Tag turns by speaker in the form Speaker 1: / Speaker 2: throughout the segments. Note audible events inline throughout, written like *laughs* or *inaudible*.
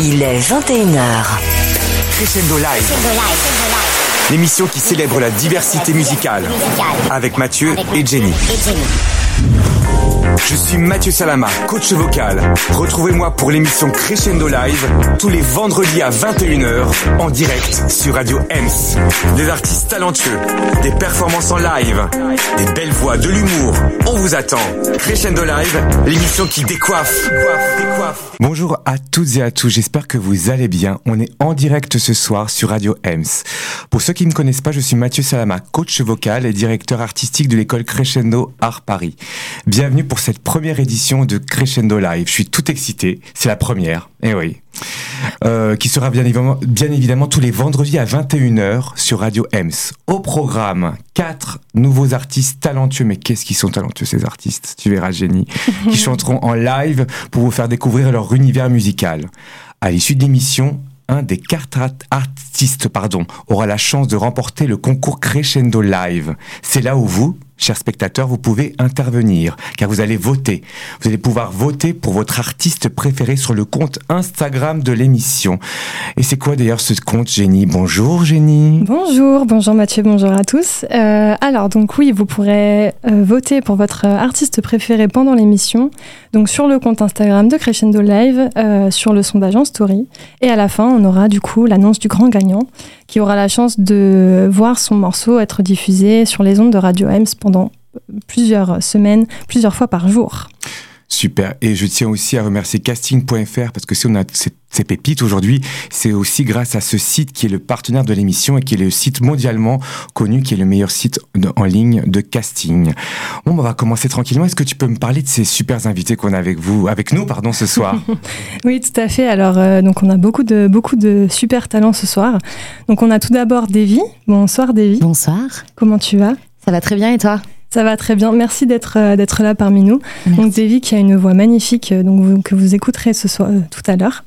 Speaker 1: Il est 21h.
Speaker 2: Crescendo Live. L'émission qui célèbre la diversité musicale. Avec Mathieu et Jenny. Je suis Mathieu Salama, coach vocal. Retrouvez-moi pour l'émission Crescendo Live tous les vendredis à 21h en direct sur Radio Ems. Des artistes talentueux, des performances en live, des belles voix, de l'humour. On vous attend. Crescendo Live, l'émission qui décoiffe.
Speaker 3: Bonjour à toutes et à tous, j'espère que vous allez bien. On est en direct ce soir sur Radio Ems. Pour ceux qui ne connaissent pas, je suis Mathieu Salama, coach vocal et directeur artistique de l'école Crescendo Art Paris. Cette première édition de Crescendo Live. Je suis tout excité, c'est la première, eh oui. Euh, qui sera bien évidemment, bien évidemment tous les vendredis à 21h sur Radio Ems. Au programme, quatre nouveaux artistes talentueux, mais qu'est-ce qu'ils sont talentueux ces artistes Tu verras, Génie, *laughs* qui chanteront en live pour vous faire découvrir leur univers musical. À l'issue de l'émission, un des quatre artistes pardon, aura la chance de remporter le concours Crescendo Live. C'est là où vous, chers spectateurs, vous pouvez intervenir, car vous allez voter. Vous allez pouvoir voter pour votre artiste préféré sur le compte Instagram de l'émission. Et c'est quoi d'ailleurs ce compte, Génie Bonjour, Génie.
Speaker 4: Bonjour, bonjour Mathieu, bonjour à tous. Euh, alors, donc oui, vous pourrez euh, voter pour votre artiste préféré pendant l'émission, donc sur le compte Instagram de Crescendo Live, euh, sur le sondage en story. Et à la fin, on aura du coup l'annonce du grand gagnant qui aura la chance de voir son morceau être diffusé sur les ondes de Radio Ems pendant plusieurs semaines, plusieurs fois par jour.
Speaker 3: Super. Et je tiens aussi à remercier casting.fr parce que si on a ces pépites aujourd'hui, c'est aussi grâce à ce site qui est le partenaire de l'émission et qui est le site mondialement connu, qui est le meilleur site en ligne de casting. Bon, on va commencer tranquillement. Est-ce que tu peux me parler de ces super invités qu'on a avec vous, avec nous, pardon, ce soir? *laughs* *laughs*
Speaker 4: Oui, tout à fait. Alors, euh, donc on a beaucoup de beaucoup de super talents ce soir. Donc on a tout d'abord Davy. Bonsoir Davy.
Speaker 5: Bonsoir.
Speaker 4: Comment tu vas?
Speaker 5: Ça va très bien et toi?
Speaker 4: Ça va très bien. Merci d'être euh, d'être là parmi nous.
Speaker 5: Merci.
Speaker 4: Donc Davy qui a une voix magnifique euh, donc vous- que vous écouterez ce soir euh, tout à l'heure.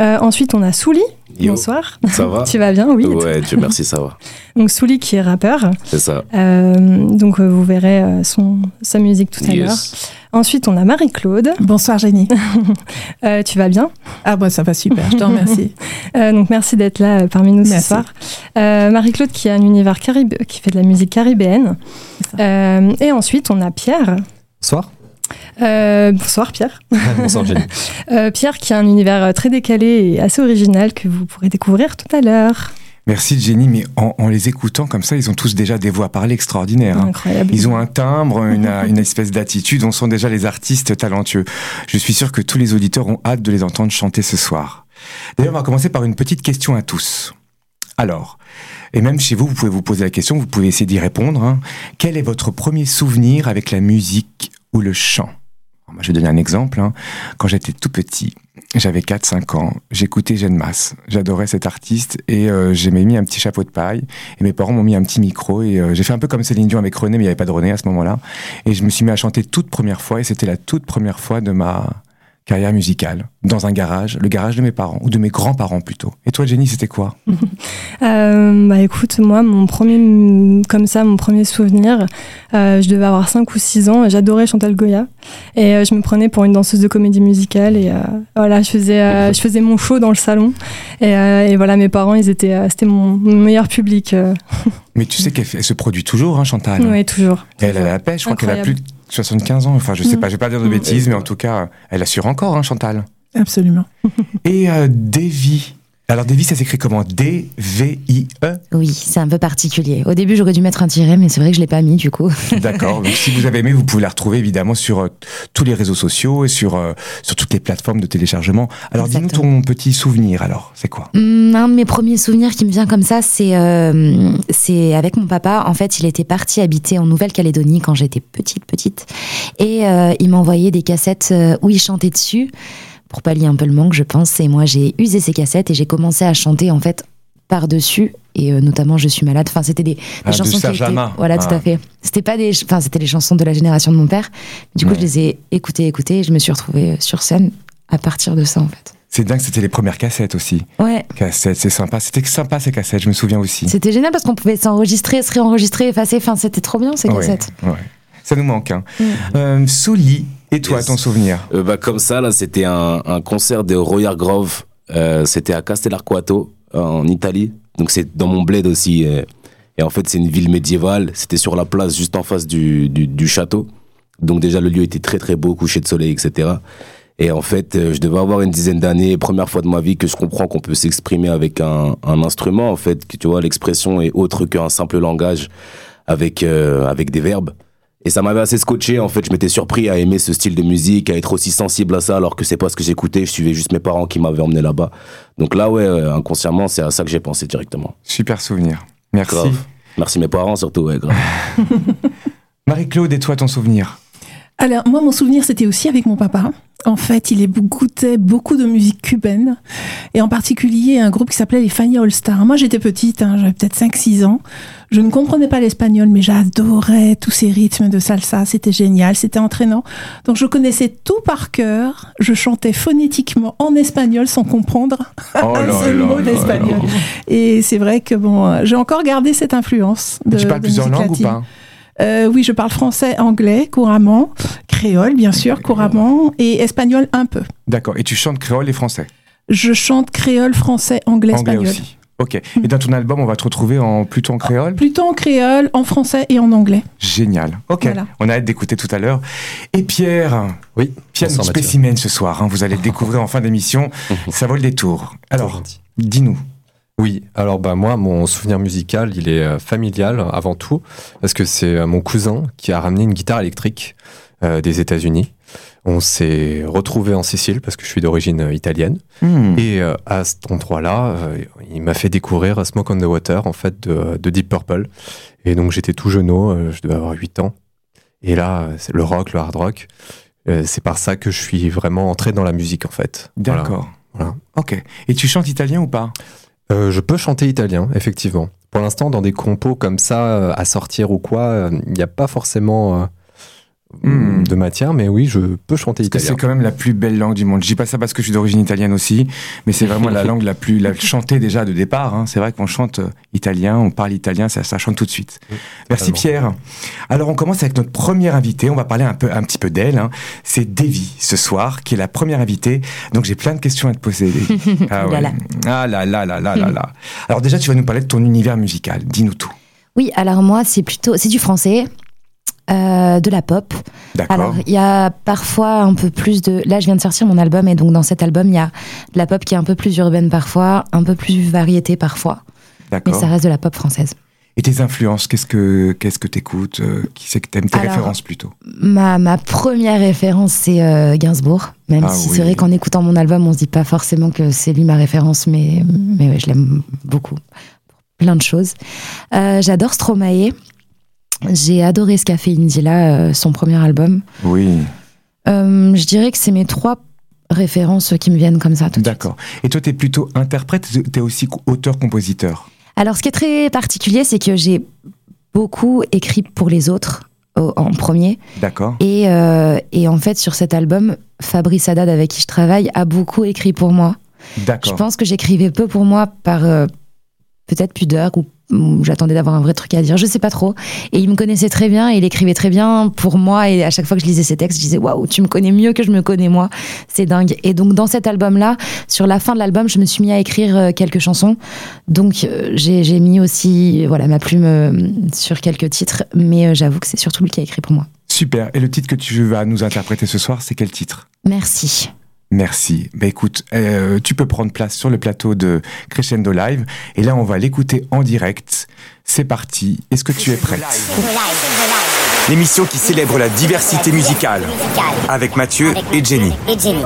Speaker 4: Euh, ensuite on a Souli.
Speaker 6: Yo.
Speaker 4: Bonsoir.
Speaker 6: Ça va? *laughs*
Speaker 4: Tu vas bien Oui.
Speaker 6: Ouais, Dieu merci, ça va. *laughs*
Speaker 4: Donc Souli qui est rappeur.
Speaker 6: C'est ça.
Speaker 4: Euh, donc vous verrez son sa musique tout à l'heure. Ensuite on a Marie-Claude.
Speaker 7: Bonsoir Jenny. *laughs*
Speaker 4: Euh, tu vas bien?
Speaker 7: Ah bah ça va super, je te remercie. *laughs*
Speaker 4: Euh, donc merci d'être là euh, parmi nous ce
Speaker 7: Merci.
Speaker 4: soir. Euh, Marie-Claude qui a un univers carib qui fait de la musique caribéenne. Euh, et ensuite on a Pierre.
Speaker 8: Bonsoir.
Speaker 4: Euh, bonsoir Pierre. *laughs*
Speaker 8: Bonsoir Jenny.
Speaker 4: Euh, Pierre qui a un univers très décalé et assez original que vous pourrez découvrir tout à l'heure.
Speaker 3: Merci, Jenny, mais en, en les écoutant comme ça, ils ont tous déjà des voix parlées extraordinaires. hein.
Speaker 4: Incroyable.
Speaker 3: Ils ont un timbre, une, *laughs* une espèce d'attitude. On sent déjà les artistes talentueux. Je suis sûr que tous les auditeurs ont hâte de les entendre chanter ce soir. D'ailleurs, on va commencer par une petite question à tous. Alors, et même chez vous, vous pouvez vous poser la question, vous pouvez essayer d'y répondre. hein. Quel est votre premier souvenir avec la musique ou le chant? Je vais donner un exemple. hein. Quand j'étais tout petit, j'avais 4-5 ans, j'écoutais Jeanne Masse. J'adorais cet artiste et euh, j'ai mis un petit chapeau de paille. Et mes parents m'ont mis un petit micro et euh, j'ai fait un peu comme Céline Dion avec René, mais il n'y avait pas de René à ce moment-là. Et je me suis mis à chanter toute première fois et c'était la toute première fois de ma carrière musicale dans un garage, le garage de mes parents ou de mes grands-parents plutôt. Et toi, Jenny, c'était quoi? *laughs*
Speaker 4: Euh, bah écoute, moi, mon premier, comme ça, mon premier souvenir, euh, je devais avoir 5 ou 6 ans, j'adorais Chantal Goya. Et euh, je me prenais pour une danseuse de comédie musicale, et voilà, je faisais, je faisais mon show dans le salon. Et, et voilà, mes parents, ils étaient, c'était mon, mon meilleur public. *laughs*
Speaker 3: Mais tu sais qu'elle se produit toujours, hein, Chantal.
Speaker 4: Oui, toujours.
Speaker 3: Elle a la pêche, je crois qu'elle a plus de 75 ans. Enfin, je sais
Speaker 4: Mm.
Speaker 3: pas, je vais pas dire de
Speaker 4: Mm.
Speaker 3: bêtises, mais en tout cas, elle assure encore, hein, Chantal.
Speaker 7: Absolument.
Speaker 3: Et euh, Davy. Alors, Davy, ça s'écrit comment? D-V-I-E
Speaker 5: Oui, c'est un peu particulier. Au début, j'aurais dû mettre un tiret, mais c'est vrai que je l'ai pas mis du coup. *laughs*
Speaker 3: D'accord. Si vous avez aimé, vous pouvez la retrouver évidemment sur euh, tous les réseaux sociaux et sur, euh, sur toutes les plateformes de téléchargement. Alors, dis-nous ton petit souvenir, alors. C'est quoi?
Speaker 5: Hum, un de mes premiers souvenirs qui me vient comme ça, c'est euh, c'est avec mon papa. En fait, il était parti habiter en Nouvelle-Calédonie quand j'étais petite, petite, et il m'a envoyé des cassettes où il chantait dessus pour pallier un peu le manque, je pense. Et moi, j'ai usé ces cassettes et j'ai commencé à chanter en fait par dessus et euh, notamment je suis malade. Enfin, c'était des, des
Speaker 3: Ah,
Speaker 5: chansons qui étaient- voilà, tout
Speaker 3: Ah.
Speaker 5: à fait. C'était pas des, enfin, c'était les chansons de la génération de mon père. Du coup,
Speaker 3: Ouais.
Speaker 5: je les ai écoutées, écoutées, et je me suis retrouvée sur scène à partir de ça en fait.
Speaker 3: C'est dingue, c'était les premières cassettes aussi.
Speaker 5: Ouais,
Speaker 3: Cassettes, c'est sympa. C'était sympa ces cassettes, je me souviens aussi.
Speaker 5: C'était génial parce qu'on pouvait s'enregistrer, se réenregistrer, effacer. Enfin, c'était trop bien ces cassettes.
Speaker 3: ouais. Ça nous manque. Hein. Euh, Souli, Et toi,
Speaker 6: Yes.
Speaker 3: ton souvenir
Speaker 6: Euh, bah, comme ça, là, c'était un, un concert de Royal Grove. Euh, c'était à Castellarquato, en Italie. Donc, c'est dans mon bled aussi. euh. et en fait, c'est une ville médiévale. C'était sur la place juste en face du, du, du château. Donc, déjà, le lieu était très, très beau, coucher de soleil, etc. Et en fait, euh, je devais avoir une dizaine d'années, première fois de ma vie que je comprends qu'on peut s'exprimer avec un, un instrument, en fait, que tu vois, l'expression est autre qu'un simple langage avec, euh, avec des verbes. Et ça m'avait assez scotché, en fait, je m'étais surpris à aimer ce style de musique, à être aussi sensible à ça, alors que c'est pas ce que j'écoutais, je suivais juste mes parents qui m'avaient emmené là-bas. Donc là, ouais, euh, inconsciemment, c'est à ça que j'ai pensé directement.
Speaker 3: Super souvenir. Merci.
Speaker 6: Grave. Merci mes parents surtout, ouais, grave. *laughs*
Speaker 3: Marie-Claude, et toi, ton souvenir?
Speaker 7: Alors, moi, mon souvenir, c'était aussi avec mon papa. En fait, il écoutait beaucoup de musique cubaine, et en particulier un groupe qui s'appelait les Fania All Stars. Moi, j'étais petite, hein, j'avais peut-être 5-6 ans. Je ne comprenais pas l'espagnol, mais j'adorais tous ces rythmes de salsa. C'était génial, c'était entraînant. Donc, je connaissais tout par cœur. Je chantais phonétiquement en espagnol sans comprendre
Speaker 3: Oh *laughs*
Speaker 7: un seul mot d'espagnol. Et c'est vrai que bon, euh, j'ai encore gardé cette influence. De,
Speaker 3: Tu parles
Speaker 7: de
Speaker 3: plusieurs langues ou
Speaker 7: latine.
Speaker 3: pas?
Speaker 7: Euh, oui, je parle français, anglais couramment, créole bien sûr couramment et espagnol un peu.
Speaker 3: D'accord. Et tu chantes créole et français
Speaker 7: Je chante créole, français, anglais,
Speaker 3: Anglais
Speaker 7: espagnol.
Speaker 3: aussi. Ok. Et dans ton album, on va te retrouver en plutôt en créole
Speaker 7: Plutôt en créole, en français et en anglais.
Speaker 3: Génial. Ok.
Speaker 7: Voilà.
Speaker 3: On a hâte d'écouter tout à l'heure. Et Pierre
Speaker 8: Oui.
Speaker 3: Piano
Speaker 8: bonsoir, Mathieu.
Speaker 3: spécimen ce soir. hein. Vous allez le découvrir en fin d'émission. *laughs* Ça vaut le détour. Alors, dis-nous.
Speaker 8: Oui, alors bah moi, mon souvenir musical, il est euh, familial avant tout, parce que c'est euh, mon cousin qui a ramené une guitare électrique euh, des États-Unis. On s'est retrouvé en Sicile parce que je suis d'origine euh, italienne.
Speaker 3: Hmm.
Speaker 8: Et euh, à cet endroit-là, euh, il m'a fait découvrir Smoke on the Water, en fait, de, de Deep Purple. Et donc j'étais tout jeuneau, euh, je devais avoir 8 ans. Et là, c'est le rock, le hard rock. c'est par ça que je suis vraiment entré dans la musique, en fait.
Speaker 3: D'accord.
Speaker 8: Voilà.
Speaker 3: Ok. Et tu chantes italien ou pas?
Speaker 8: Je peux chanter italien, effectivement. Pour l'instant, dans des compos comme ça, à sortir ou quoi, il n'y a pas forcément
Speaker 3: Hmm.
Speaker 8: de matière, mais oui, je peux chanter
Speaker 3: Parce que
Speaker 8: italien.
Speaker 3: c'est quand même la plus belle langue du monde. Je dis pas ça parce que je suis d'origine italienne aussi, mais c'est vraiment la *laughs* langue la plus la chantée déjà de départ. hein. C'est vrai qu'on chante euh, italien, on parle italien, ça, ça chante tout de suite. Merci. Pierre. Alors on commence avec notre première invitée. On va parler un peu un petit peu d'elle. hein. C'est Davy ce soir, qui est la première invitée. Donc j'ai plein de questions à te poser. *laughs* Ah,
Speaker 5: Là, là.
Speaker 3: ah là là là là là là. Alors déjà tu vas nous parler de ton univers musical. Dis-nous tout.
Speaker 5: Oui, alors moi, c'est plutôt, c'est du français, euh, de la pop. Alors, il y a parfois un peu plus de. Là, je viens de sortir mon album, et donc dans cet album, il y a de la pop qui est un peu plus urbaine parfois, un peu plus variété parfois, mais ça reste de la pop française.
Speaker 3: Et tes influences, qu'est-ce que qu'est-ce que t'écoutes euh, Qui c'est que t'aimes tes
Speaker 5: Alors,
Speaker 3: références plutôt?
Speaker 5: Ma, ma première référence, c'est euh, Gainsbourg, même
Speaker 3: Ah
Speaker 5: si
Speaker 3: oui.
Speaker 5: c'est vrai qu'en écoutant mon album, on se dit pas forcément que c'est lui ma référence, mais, mais ouais, je l'aime beaucoup. Plein de choses. Euh, J'adore Stromae. J'ai adoré Scafé Indila, euh, son premier album.
Speaker 3: Oui.
Speaker 5: Euh, je dirais que c'est mes trois références qui me viennent comme ça tout de suite.
Speaker 3: D'accord. Et toi, t'es plutôt interprète, t'es aussi co- auteur-compositeur.
Speaker 5: Alors, ce qui est très particulier, c'est que j'ai beaucoup écrit pour les autres au- en premier.
Speaker 3: D'accord.
Speaker 5: Et, euh, et en fait, sur cet album, Fabrice Haddad, avec qui je travaille, a beaucoup écrit pour moi. Je
Speaker 3: D'accord.
Speaker 5: pense que j'écrivais peu pour moi par euh, peut-être pudeur ou j'attendais d'avoir un vrai truc à dire, je sais pas trop. Et il me connaissait très bien et il écrivait très bien pour moi. Et à chaque fois que je lisais ses textes, je disais waouh, tu me connais mieux que je me connais moi. C'est dingue. Et donc, dans cet album-là, sur la fin de l'album, je me suis mis à écrire euh, quelques chansons. Donc, euh, j'ai mis aussi voilà, ma plume euh, sur quelques titres. Mais euh, j'avoue que c'est surtout lui qui a écrit pour moi.
Speaker 3: Super. Et le titre que tu vas nous interpréter ce soir, c'est quel titre?
Speaker 5: Merci.
Speaker 3: Merci. Bah écoute, euh, tu peux prendre place sur le plateau de Crescendo Live. Et là, on va l'écouter en direct. C'est parti. Est-ce que tu es prête?
Speaker 2: L'émission qui célèbre la diversité musicale avec Mathieu et Jenny.
Speaker 9: et Jenny.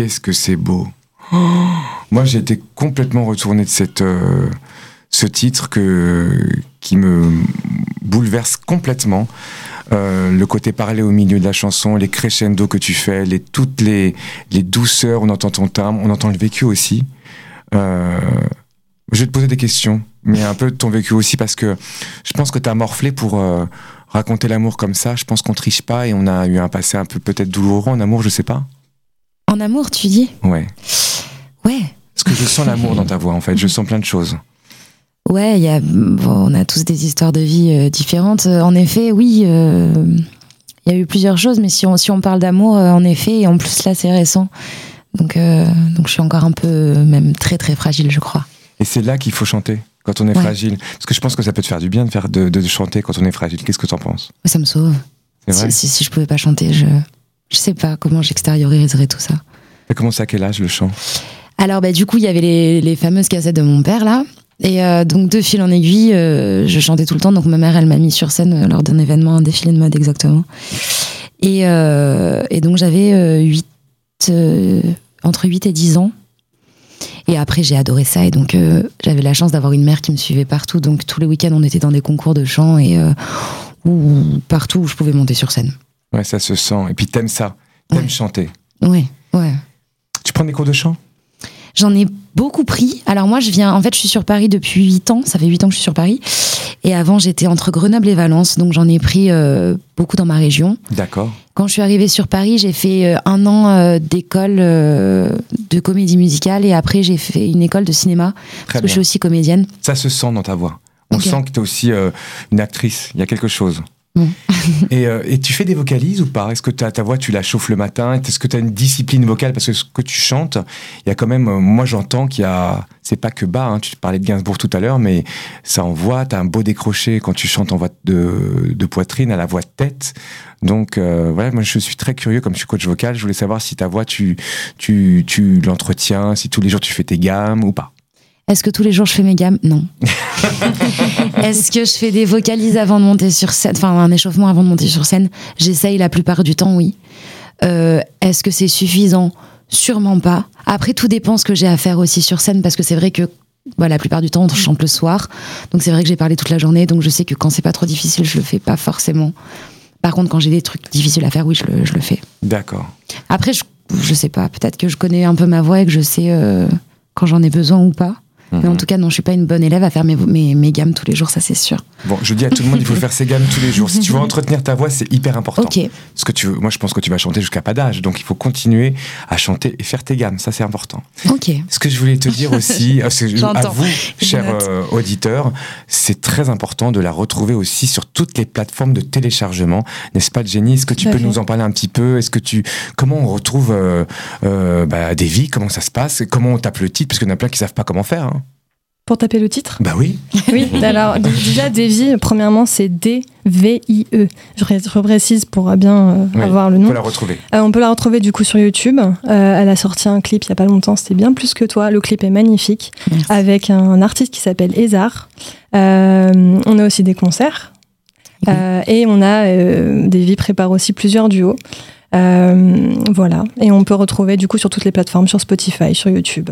Speaker 3: Qu'est-ce que c'est beau. *gasps* Moi, j'ai été complètement retourné de cette, euh, ce titre que, qui me bouleverse complètement. Euh, le côté parler au milieu de la chanson, les crescendo que tu fais, les, toutes les, douceurs, on entend ton timbre, on entend le vécu aussi. Euh, je vais te poser des questions, mais un peu de ton vécu aussi, parce que je pense que tu as morflé pour raconter l'amour comme ça. Je pense qu'on triche pas et on a eu un passé un peu peut-être douloureux en amour, je sais pas.
Speaker 5: En amour, tu dis
Speaker 3: Ouais.
Speaker 5: Ouais.
Speaker 3: Parce que je sens l'amour dans ta voix, en fait. Je sens plein de choses.
Speaker 5: Ouais, il y a, bon, on a tous des histoires de vie euh, différentes. Euh, En effet, oui, euh, il y a eu plusieurs choses, mais si on, si on parle d'amour, euh, en effet, et en plus là, c'est récent. Donc, donc je suis encore un peu, même très très fragile, je crois.
Speaker 3: Et c'est là qu'il faut chanter, quand on est
Speaker 5: Ouais.
Speaker 3: fragile. Parce que je pense que ça peut te faire du bien de, faire, de, de chanter quand on est fragile. Qu'est-ce que tu en penses?
Speaker 5: Ça me sauve.
Speaker 3: Vrai?
Speaker 5: Si, si, si je pouvais pas chanter, je, je sais pas comment j'extérioriserais tout ça.
Speaker 3: T'as commencé à quel âge le chant?
Speaker 5: Alors, bah, du coup, il y avait les, les fameuses cassettes de mon père, là. Et euh, donc, de fil en aiguille, euh, je chantais tout le temps. Donc, ma mère, elle m'a mis sur scène euh, lors d'un événement, un défilé de mode exactement. Et, euh, et donc, j'avais euh, huit, euh, entre 8 et 10 ans. Et après, j'ai adoré ça. Et donc, euh, j'avais la chance d'avoir une mère qui me suivait partout. Donc, tous les week-ends, on était dans des concours de chant et euh, où, partout où je pouvais monter sur scène.
Speaker 3: Ouais, ça se sent. Et puis t'aimes ça. T'aimes
Speaker 5: Ouais.
Speaker 3: chanter.
Speaker 5: Ouais, ouais.
Speaker 3: Tu prends des cours de chant?
Speaker 5: J'en ai beaucoup pris. Alors moi, je viens, en fait, je suis sur Paris depuis 8 ans. Ça fait 8 ans que je suis sur Paris. Et avant, j'étais entre Grenoble et Valence. Donc j'en ai pris euh, beaucoup dans ma région.
Speaker 3: D'accord.
Speaker 5: Quand je suis arrivée sur Paris, j'ai fait euh, un an euh, d'école euh, de comédie musicale et après j'ai fait une école de cinéma
Speaker 3: Très
Speaker 5: parce que je suis aussi comédienne.
Speaker 3: Ça se sent dans ta voix. On sent que tu es aussi une actrice. Il y a quelque chose.
Speaker 5: Mm.
Speaker 3: et, euh, et tu fais des vocalises ou pas? Est-ce que ta voix, tu la chauffes le matin? Est-ce que tu as une discipline vocale? Parce que ce que tu chantes, il y a quand même, euh, moi j'entends qu'il y a, c'est pas que bas, hein, tu parlais de Gainsbourg tout à l'heure, mais ça envoie, tu as un beau décroché quand tu chantes en voix de, poitrine à la voix de tête. Donc euh, voilà, moi je suis très curieux, comme je suis coach vocal, je voulais savoir si ta voix, tu, tu l'entretiens, si tous les jours tu fais tes gammes ou pas.
Speaker 5: Est-ce que tous les jours je fais mes gammes? Non. *laughs* Est-ce que je fais des vocalises avant de monter sur scène Enfin, un échauffement avant de monter sur scène? J'essaye la plupart du temps, oui. Euh, Est-ce que c'est suffisant? Sûrement pas. Après, tout dépend ce que j'ai à faire aussi sur scène, parce que c'est vrai que bah, la plupart du temps, on chante le soir. Donc c'est vrai que j'ai parlé toute la journée, donc je sais que quand c'est pas trop difficile, je le fais pas forcément. Par contre, quand j'ai des trucs difficiles à faire, oui, je le, je le fais.
Speaker 3: D'accord.
Speaker 5: Après, je, je sais pas, peut-être que je connais un peu ma voix et que je sais euh, quand j'en ai besoin ou pas. Mais en tout cas, non, je suis pas une bonne élève à faire mes, mes, mes gammes tous les jours, ça c'est sûr.
Speaker 3: Bon, je dis à tout le monde, il faut faire ses gammes tous les jours. Si tu veux *laughs* entretenir ta voix, c'est hyper important.
Speaker 5: Ok.
Speaker 3: Parce que tu veux, moi, je pense que tu vas chanter jusqu'à pas d'âge. Donc, il faut continuer à chanter et faire tes gammes. Ça, c'est important.
Speaker 5: Ok.
Speaker 3: Ce que je voulais te dire aussi, *laughs* à vous, chers euh, auditeurs, c'est très important de la retrouver aussi sur toutes les plateformes de téléchargement. N'est-ce pas, Jenny? Est-ce que tu peux
Speaker 4: fait.
Speaker 3: nous en parler un petit peu? Est-ce que tu, comment on retrouve euh, euh, bah, des vies? Comment ça se passe? Comment on tape le titre? Parce qu'il y en a plein qui savent pas comment faire. hein.
Speaker 4: Pour taper le titre
Speaker 3: Bah oui. *laughs*
Speaker 4: Oui, alors déjà, Davy, premièrement, c'est D-V-I-E. Je, ré- je reprécise pour bien euh,
Speaker 3: Oui,
Speaker 4: avoir le nom.
Speaker 3: la retrouver.
Speaker 4: Euh, on peut la retrouver du coup sur YouTube. Euh, elle a sorti un clip il y a pas longtemps, c'était bien plus que toi. Le clip est magnifique,
Speaker 5: Merci.
Speaker 4: avec un artiste qui s'appelle Ezar. Euh, on a aussi des concerts. Euh, et on a euh, Davy prépare aussi plusieurs duos. Euh, voilà. Et on peut retrouver du coup sur toutes les plateformes, sur Spotify, sur YouTube.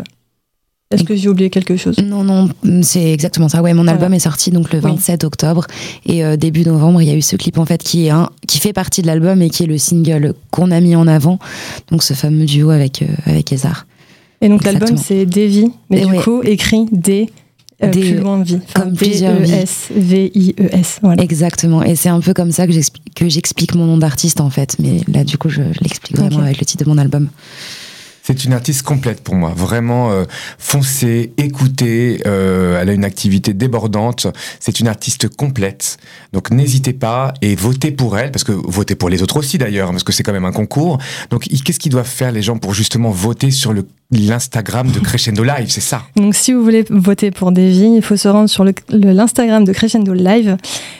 Speaker 4: Est-ce que j'ai oublié quelque chose?
Speaker 5: Non, non, c'est exactement ça. Ouais, mon
Speaker 4: Voilà.
Speaker 5: album est sorti donc le
Speaker 4: Oui.
Speaker 5: 27 octobre et euh, début novembre, il y a eu ce clip en fait qui est un, qui fait partie de l'album et qui est le single qu'on a mis en avant. Donc ce fameux duo avec euh, avec Ezar.
Speaker 4: Et donc l'album c'est Davy, mais
Speaker 5: Et
Speaker 4: du
Speaker 5: ouais.
Speaker 4: coup écrit D. euh, plus loin vie. Enfin,
Speaker 5: comme plusieurs vies.
Speaker 4: D-E-S-V-I-E-S. Voilà.
Speaker 5: Exactement. Et c'est un peu comme ça que j'explique que j'explique mon nom d'artiste en fait. Mais là, du coup, je, je l'explique vraiment avec le titre de mon album.
Speaker 3: C'est une artiste complète pour moi. Vraiment euh, foncée, écoutée. euh, elle a une activité débordante. C'est une artiste complète. Donc n'hésitez pas et votez pour elle, parce que votez pour les autres aussi d'ailleurs, parce que c'est quand même un concours. Donc qu'est-ce qu'ils doivent faire les gens pour justement voter sur l'Instagram de Crescendo Live? C'est ça.
Speaker 4: Donc, si vous voulez voter pour Davy, il faut se rendre sur l'Instagram de Crescendo Live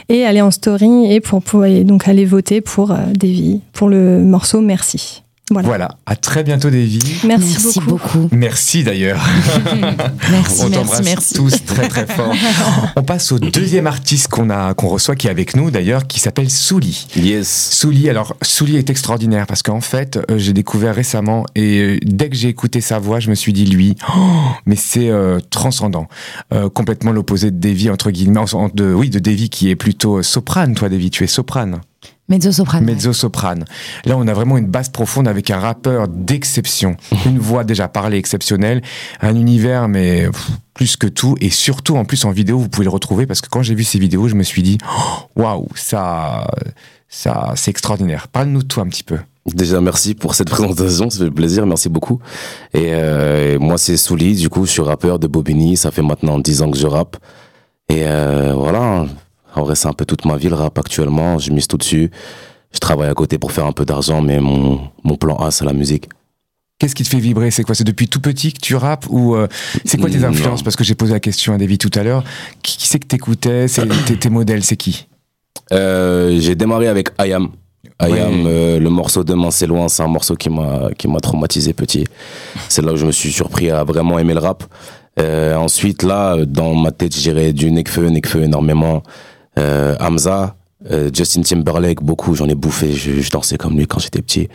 Speaker 4: et aller en story et pour, pour- et donc aller voter pour euh, Davy, pour le morceau Merci. Voilà.
Speaker 3: Voilà. À très bientôt, Davy.
Speaker 4: Merci, beaucoup.
Speaker 5: beaucoup.
Speaker 3: Merci d'ailleurs. *laughs*
Speaker 5: Merci,
Speaker 3: On
Speaker 5: merci,
Speaker 3: t'embrasse
Speaker 5: merci.
Speaker 3: tous très très fort. *laughs* On passe au deuxième artiste qu'on a qu'on reçoit qui est avec nous d'ailleurs, qui s'appelle Souli.
Speaker 6: Yes.
Speaker 3: Souli, alors Souli est extraordinaire parce qu'en fait, euh, j'ai découvert récemment et euh, dès que j'ai écouté sa voix, je me suis dit lui, oh, mais c'est euh, transcendant, Euh, complètement l'opposé de Davy entre guillemets, de oui de Davy qui est plutôt soprane. Toi, Davy, tu es soprane,
Speaker 5: Mezzo soprano.
Speaker 3: mezzo soprane. Là, on a vraiment une basse profonde avec un rappeur d'exception, *laughs* une voix déjà parlée exceptionnelle, un univers mais pff, plus que tout et surtout en plus en vidéo, vous pouvez le retrouver parce que quand j'ai vu ces vidéos, je me suis dit oh, waouh, ça ça c'est extraordinaire. Parle-nous de toi un petit peu.
Speaker 6: Déjà, merci pour cette *laughs* présentation, ça fait plaisir, merci beaucoup. Et euh, moi, c'est Souli, du coup, je suis rappeur de Bobigny, ça fait maintenant 10 ans que je rappe. Et euh, voilà, en vrai, c'est un peu toute ma vie, le rap actuellement, je mise tout dessus. Je travaille à côté pour faire un peu d'argent, mais mon, mon plan A, c'est la musique.
Speaker 3: Qu'est-ce qui te fait vibrer? C'est quoi? C'est depuis tout petit que tu rappes ou euh, c'est quoi tes
Speaker 6: Non.
Speaker 3: influences? Parce que j'ai posé la question à David tout à l'heure. Qui, qui c'est que t'écoutais? *coughs* Tes, modèles, c'est qui?
Speaker 6: Euh, j'ai démarré avec Ayam. Ayam,
Speaker 3: Ouais.
Speaker 6: euh, le morceau Demain c'est loin, c'est un morceau qui m'a qui m'a traumatisé petit. C'est là où je me suis surpris à vraiment aimer le rap. Ensuite là, dans ma tête, je dirais du Nekfeu, Nekfeu énormément. Euh, Hamza, euh, Justin Timberlake, beaucoup. J'en ai bouffé. Je, je dansais comme lui quand j'étais petit.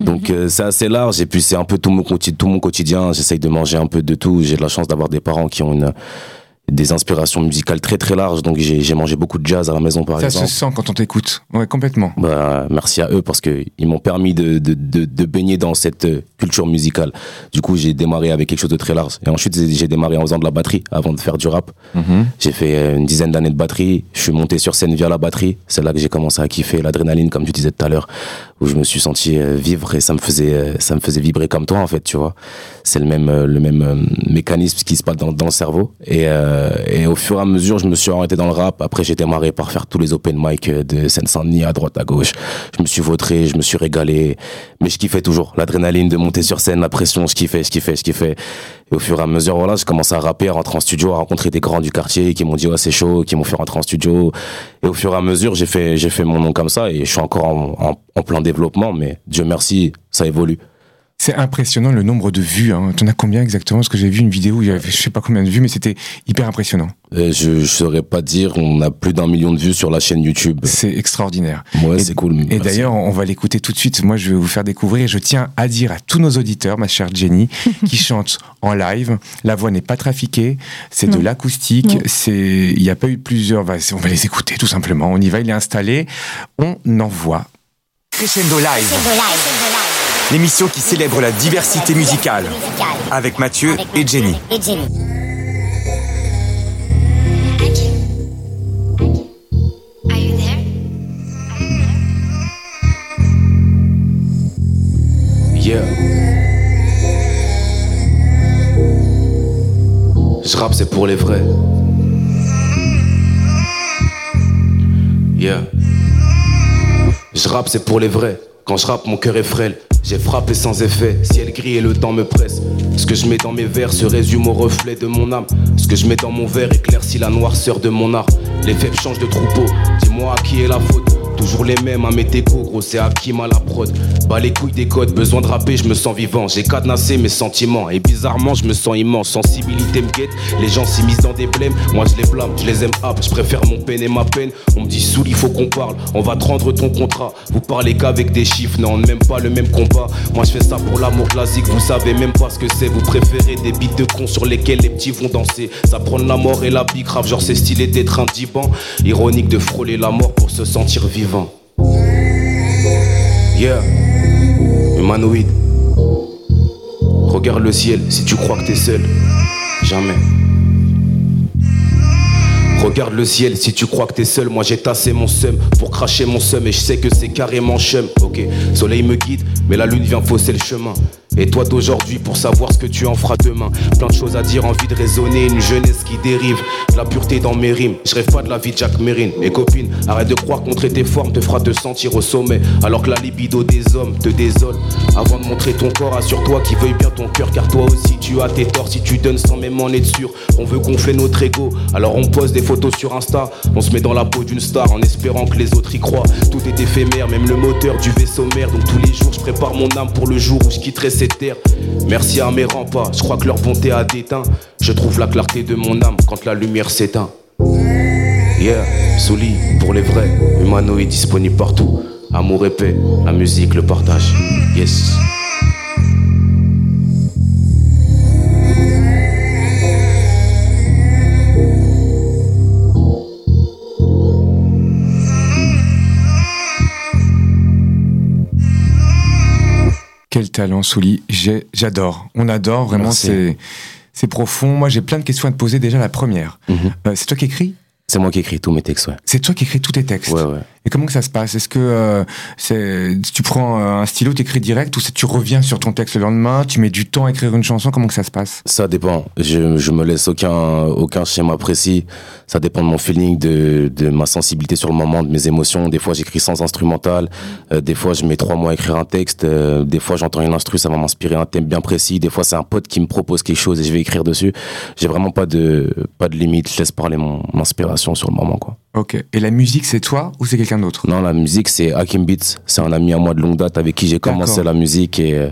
Speaker 6: Donc euh, c'est assez large et puis c'est un peu tout mon quotidien. Tout mon quotidien. J'essaye de manger un peu de tout. J'ai de la chance d'avoir des parents qui ont une des inspirations musicales très très larges. Donc j'ai mangé beaucoup de jazz à la maison par
Speaker 3: Ça
Speaker 6: exemple.
Speaker 3: se sent quand on t'écoute. Ouais, complètement.
Speaker 6: Bah, merci à eux parce que ils m'ont permis de, de, de, de baigner dans cette euh, culture musicale. Du coup, j'ai démarré avec quelque chose de très large. Et ensuite, j'ai démarré en faisant de la batterie avant de faire du rap.
Speaker 3: Mhm.
Speaker 6: J'ai fait euh, une dizaine d'années de batterie. Je suis monté sur scène via la batterie. C'est là que j'ai commencé à kiffer l'adrénaline, comme tu disais tout à l'heure. Où je me suis senti euh, vivre et ça me faisait euh, ça me faisait vibrer comme toi en fait tu vois. C'est le même euh, le même mécanisme qui se passe dans, dans le cerveau. Et, euh, et au fur et à mesure je me suis orienté dans le rap. Après j'ai démarré par faire tous les open mic de Seine-Saint-Denis à droite à gauche. Je me suis vautré je me suis régalé. Mais je kiffais toujours. L'adrénaline de monter sur scène la pression je kiffais je kiffais je kiffais et au fur et à mesure voilà j'ai commencé à rapper à rentrer en studio à rencontrer des grands du quartier qui m'ont dit ouais c'est chaud qui m'ont fait rentrer en studio. Et au fur et à mesure j'ai fait j'ai fait mon nom comme ça et je suis encore en, plein développement mais Dieu merci ça évolue
Speaker 3: C'est impressionnant le nombre de vues. Hein. T'en as combien exactement? Parce que j'ai vu une vidéo où il y avait je sais pas combien de vues, mais c'était hyper impressionnant.
Speaker 6: Euh, je, je saurais pas dire on a plus d'un million de vues sur la chaîne YouTube
Speaker 3: C'est extraordinaire.
Speaker 6: ouais
Speaker 3: Et-
Speaker 6: c'est cool
Speaker 3: Et d'ailleurs, on va l'écouter tout de suite. Moi, je vais vous faire découvrir. Je tiens à dire à tous nos auditeurs, ma chère Jenny, *laughs* qui chante en live. La voix n'est pas trafiquée. C'est de l'acoustique. C'est, il n'y a pas eu plusieurs. va- On va les écouter tout simplement. On y va. Il est installé. On envoie.
Speaker 2: Crescendo Live, l'émission qui célèbre la diversité musicale, avec Mathieu et Jenny.
Speaker 10: Are you there?
Speaker 6: Yeah. Je rappe, c'est pour les vrais. Yeah. Je rappe, c'est pour les vrais. Quand je rappe, mon cœur est frêle. J'ai frappé sans effet, ciel gris et le temps me presse. Ce que je mets dans mes vers se résume au reflet de mon âme. Ce que je mets dans mon verre éclaircit la noirceur de mon art. Les faibles changent de troupeau, dis-moi à qui est la faute. Toujours les mêmes à mes décos, gros, c'est Hakim à la prod. Bah les couilles des codes, besoin de rapper, je me sens vivant. J'ai cadenassé mes sentiments et bizarrement, je me sens immense. Sensibilité me guette, les gens s'immiscent dans des blèmes. Moi je les blâme, je les aime hop, je préfère mon peine et ma peine. On me dit Soul, il faut qu'on parle, on va te rendre ton contrat. Vous parlez qu'avec des chiffres, non, même pas le même combat. Moi je fais ça pour l'amour classique, vous savez même pas ce que c'est. Vous préférez des beats de cons sur lesquels les petits vont danser. Ça prend la mort et la big grave, genre c'est stylé d'être un. Ironique de frôler la mort pour se sentir vivant. Yeah, humanoïde. Regarde le ciel si tu crois que t'es seul. Jamais. Regarde le ciel si tu crois que t'es seul. Moi j'ai tassé mon seum pour cracher mon seum et je sais que c'est carrément chum. Ok, soleil me guide, mais la lune vient fausser le chemin. Et toi d'aujourd'hui pour savoir ce que tu en feras demain. Plein de choses à dire, envie de raisonner, une jeunesse qui dérive. La pureté dans mes rimes, je rêve pas de la vie de Jack Merrin. Mes copines, arrête de croire qu'entrer tes formes te fera te sentir au sommet. Alors que la libido des hommes te désole. Avant de montrer ton corps, assure-toi qu'il veuille bien ton cœur. Car toi aussi tu as tes torts si tu donnes sans même en être sûr. On veut gonfler notre ego, alors on pose des photos sur Insta. On se met dans la peau d'une star en espérant que les autres y croient. Tout est éphémère, même le moteur du vaisseau mère. Donc tous les jours je prépare mon âme pour le jour où je quitterai Merci à mes remparts, je crois que leur bonté a déteint. Je trouve la clarté de mon âme quand la lumière s'éteint. Yeah, Souli, pour les vrais, humanoïde disponible partout. Amour et paix, la musique, le partage. Yes.
Speaker 3: Quel talent, Souli. J'ai- J'adore. On adore. Vraiment, c'est profond. Moi, j'ai plein de questions à te poser. Déjà, la première.
Speaker 6: Mhm.
Speaker 3: Euh, c'est toi qui écris?
Speaker 6: C'est moi qui écris tous mes textes, ouais.
Speaker 3: C'est toi qui écris tous tes textes.
Speaker 6: Ouais, ouais.
Speaker 3: Et comment que ça se passe? Est-ce que euh, c'est, tu prends euh, un stylo, t'écris direct, ou tu reviens sur ton texte le lendemain, tu mets du temps à écrire une chanson? Comment que ça se passe?
Speaker 6: Ça dépend. Je, je me laisse aucun, aucun schéma précis. Ça dépend de mon feeling, de, de ma sensibilité sur le moment, de mes émotions. Des fois, j'écris sans instrumental. Euh, des fois, je mets trois mois à écrire un texte. Euh, des fois, j'entends une instru, ça va m'inspirer un thème bien précis. Des fois, c'est un pote qui me propose quelque chose et je vais écrire dessus. J'ai vraiment pas de, pas de limite. Je laisse parler mon, mon inspiration sur le moment, quoi.
Speaker 3: Ok. Et la musique, c'est toi ou c'est quelqu'un d'autre?
Speaker 6: Non, la musique, c'est Hakim Beats. C'est un ami à moi de longue date avec qui j'ai commencé la musique et euh,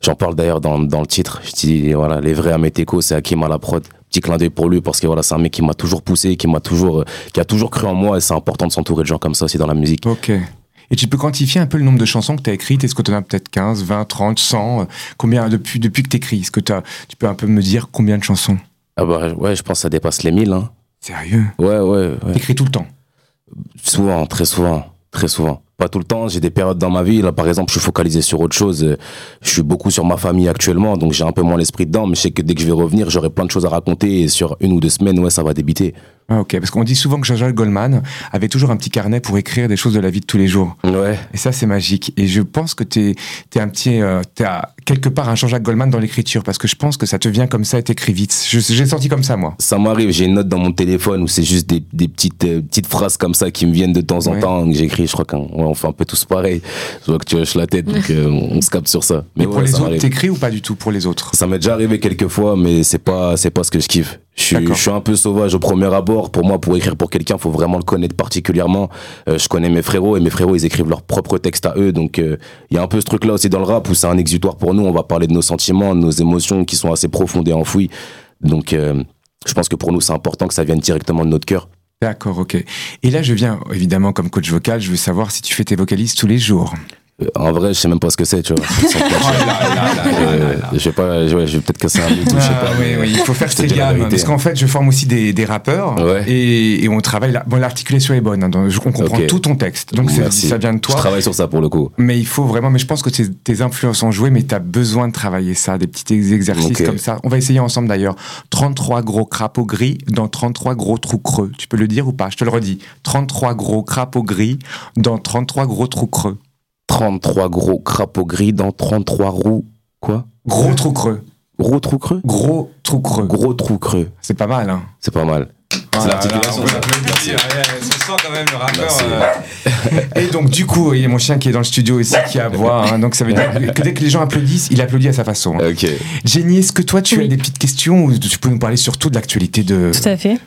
Speaker 6: j'en parle d'ailleurs dans, dans le titre. Je dis, voilà, les vrais Amétéco, c'est Hakim à la prod. Petit clin d'œil pour lui parce que voilà, c'est un mec qui m'a toujours poussé, qui m'a toujours, euh, qui a toujours cru en moi et c'est important de s'entourer de gens comme ça aussi dans la musique.
Speaker 3: Ok. Et tu peux quantifier un peu le nombre de chansons que tu as écrites? Est-ce que tu en as peut-être 15, 20, 30, 100 euh, Combien depuis, depuis que tu écris Est-ce que tu peux un peu me dire combien de chansons?
Speaker 6: Ah bah ouais, je pense que ça dépasse les 1000. Hein.
Speaker 3: Sérieux?
Speaker 6: Ouais, ouais, ouais.
Speaker 3: T'écris tout le temps
Speaker 6: Souvent, très souvent, très souvent. Pas tout le temps, j'ai des périodes dans ma vie. Là, par exemple, je suis focalisé sur autre chose. Je suis beaucoup sur ma famille actuellement, donc j'ai un peu moins l'esprit dedans. Mais je sais que dès que je vais revenir, j'aurai plein de choses à raconter. Et sur une ou deux semaines, ouais, ça va débiter.
Speaker 3: Ah, ok, parce qu'on dit souvent que Jean-Jacques Goldman avait toujours un petit carnet pour écrire des choses de la vie de tous les jours.
Speaker 6: Ouais.
Speaker 3: Et ça, c'est magique. Et je pense que t'es es un petit, euh, quelque part un Jean-Jacques Goldman dans l'écriture, parce que je pense que ça te vient comme ça et t'écris vite. J'ai senti comme ça, moi.
Speaker 6: Ça m'arrive, j'ai une note dans mon téléphone où c'est juste des, des petites, euh, petites phrases comme ça qui me viennent de temps en
Speaker 3: Ouais.
Speaker 6: temps que j'écris. Je crois qu'on ouais, on fait un peu tous pareil. Je vois que tu hoches la tête, donc *laughs* euh, on, se capte sur ça.
Speaker 3: Mais pour
Speaker 6: ouais,
Speaker 3: les autres, t'écris ou pas du tout pour les autres?
Speaker 6: Ça m'est déjà arrivé quelques fois, mais c'est pas, c'est pas ce que je kiffe. Je suis,
Speaker 3: D'accord.
Speaker 6: je suis un peu sauvage au premier abord. Pour moi, pour écrire pour quelqu'un, faut vraiment le connaître particulièrement. Euh, je connais mes frérots et mes frérots, ils écrivent leurs propres textes à eux. Donc, euh, il y a un peu ce truc-là aussi dans le rap où c'est un exutoire pour nous. On va parler de nos sentiments, de nos émotions qui sont assez profondes et enfouies. Donc, euh, je pense que pour nous, c'est important que ça vienne directement de notre cœur.
Speaker 3: D'accord, ok. Et là, je viens, évidemment, comme coach vocal, je veux savoir si tu fais tes vocalises tous les jours.
Speaker 6: Euh, en vrai, je sais même pas ce que c'est, tu vois. *laughs* Je vais pas, ouais, je vais peut-être casser un mythe je sais
Speaker 3: Ah,
Speaker 6: pas.
Speaker 3: oui, oui, il faut faire
Speaker 6: Je la
Speaker 3: gammes. Parce qu'en fait, je forme aussi des, des rappeurs
Speaker 6: Ouais.
Speaker 3: et, et on travaille. La, bon, l'articulation est bonne. hein, donc on comprend tout ton texte. Donc ça vient de
Speaker 6: Je
Speaker 3: toi.
Speaker 6: travaille sur ça pour le coup.
Speaker 3: Mais il faut vraiment. Mais je pense que tes, tes influences ont joué, mais tu as besoin de travailler ça, des petits ex- exercices comme ça. On va essayer ensemble d'ailleurs. 33 gros crapauds gris dans 33 gros trous creux. Tu peux le dire ou pas? Je te le redis. 33 gros crapauds gris dans 33 gros trous creux.
Speaker 6: 33 gros crapauds gris dans 33 roues. Quoi?
Speaker 3: Gros trous creux.
Speaker 6: Gros trou creux?
Speaker 3: Gros trous creux.
Speaker 6: Gros trou creux.
Speaker 3: C'est pas mal, hein
Speaker 6: C'est pas mal.
Speaker 3: Ah
Speaker 6: C'est l'articulation.
Speaker 3: Ouais, ça sent quand même le rappeur. Euh. Et donc, du coup, il y a mon chien qui est dans le studio aussi qui aboie. Hein, donc, ça veut dire que dès que les gens applaudissent, il applaudit à sa façon. hein.
Speaker 6: Ok.
Speaker 3: Jenny, est-ce que toi, tu
Speaker 4: Oui.
Speaker 3: as des petites questions ou tu peux nous parler surtout de l'actualité de.
Speaker 4: Tout à fait.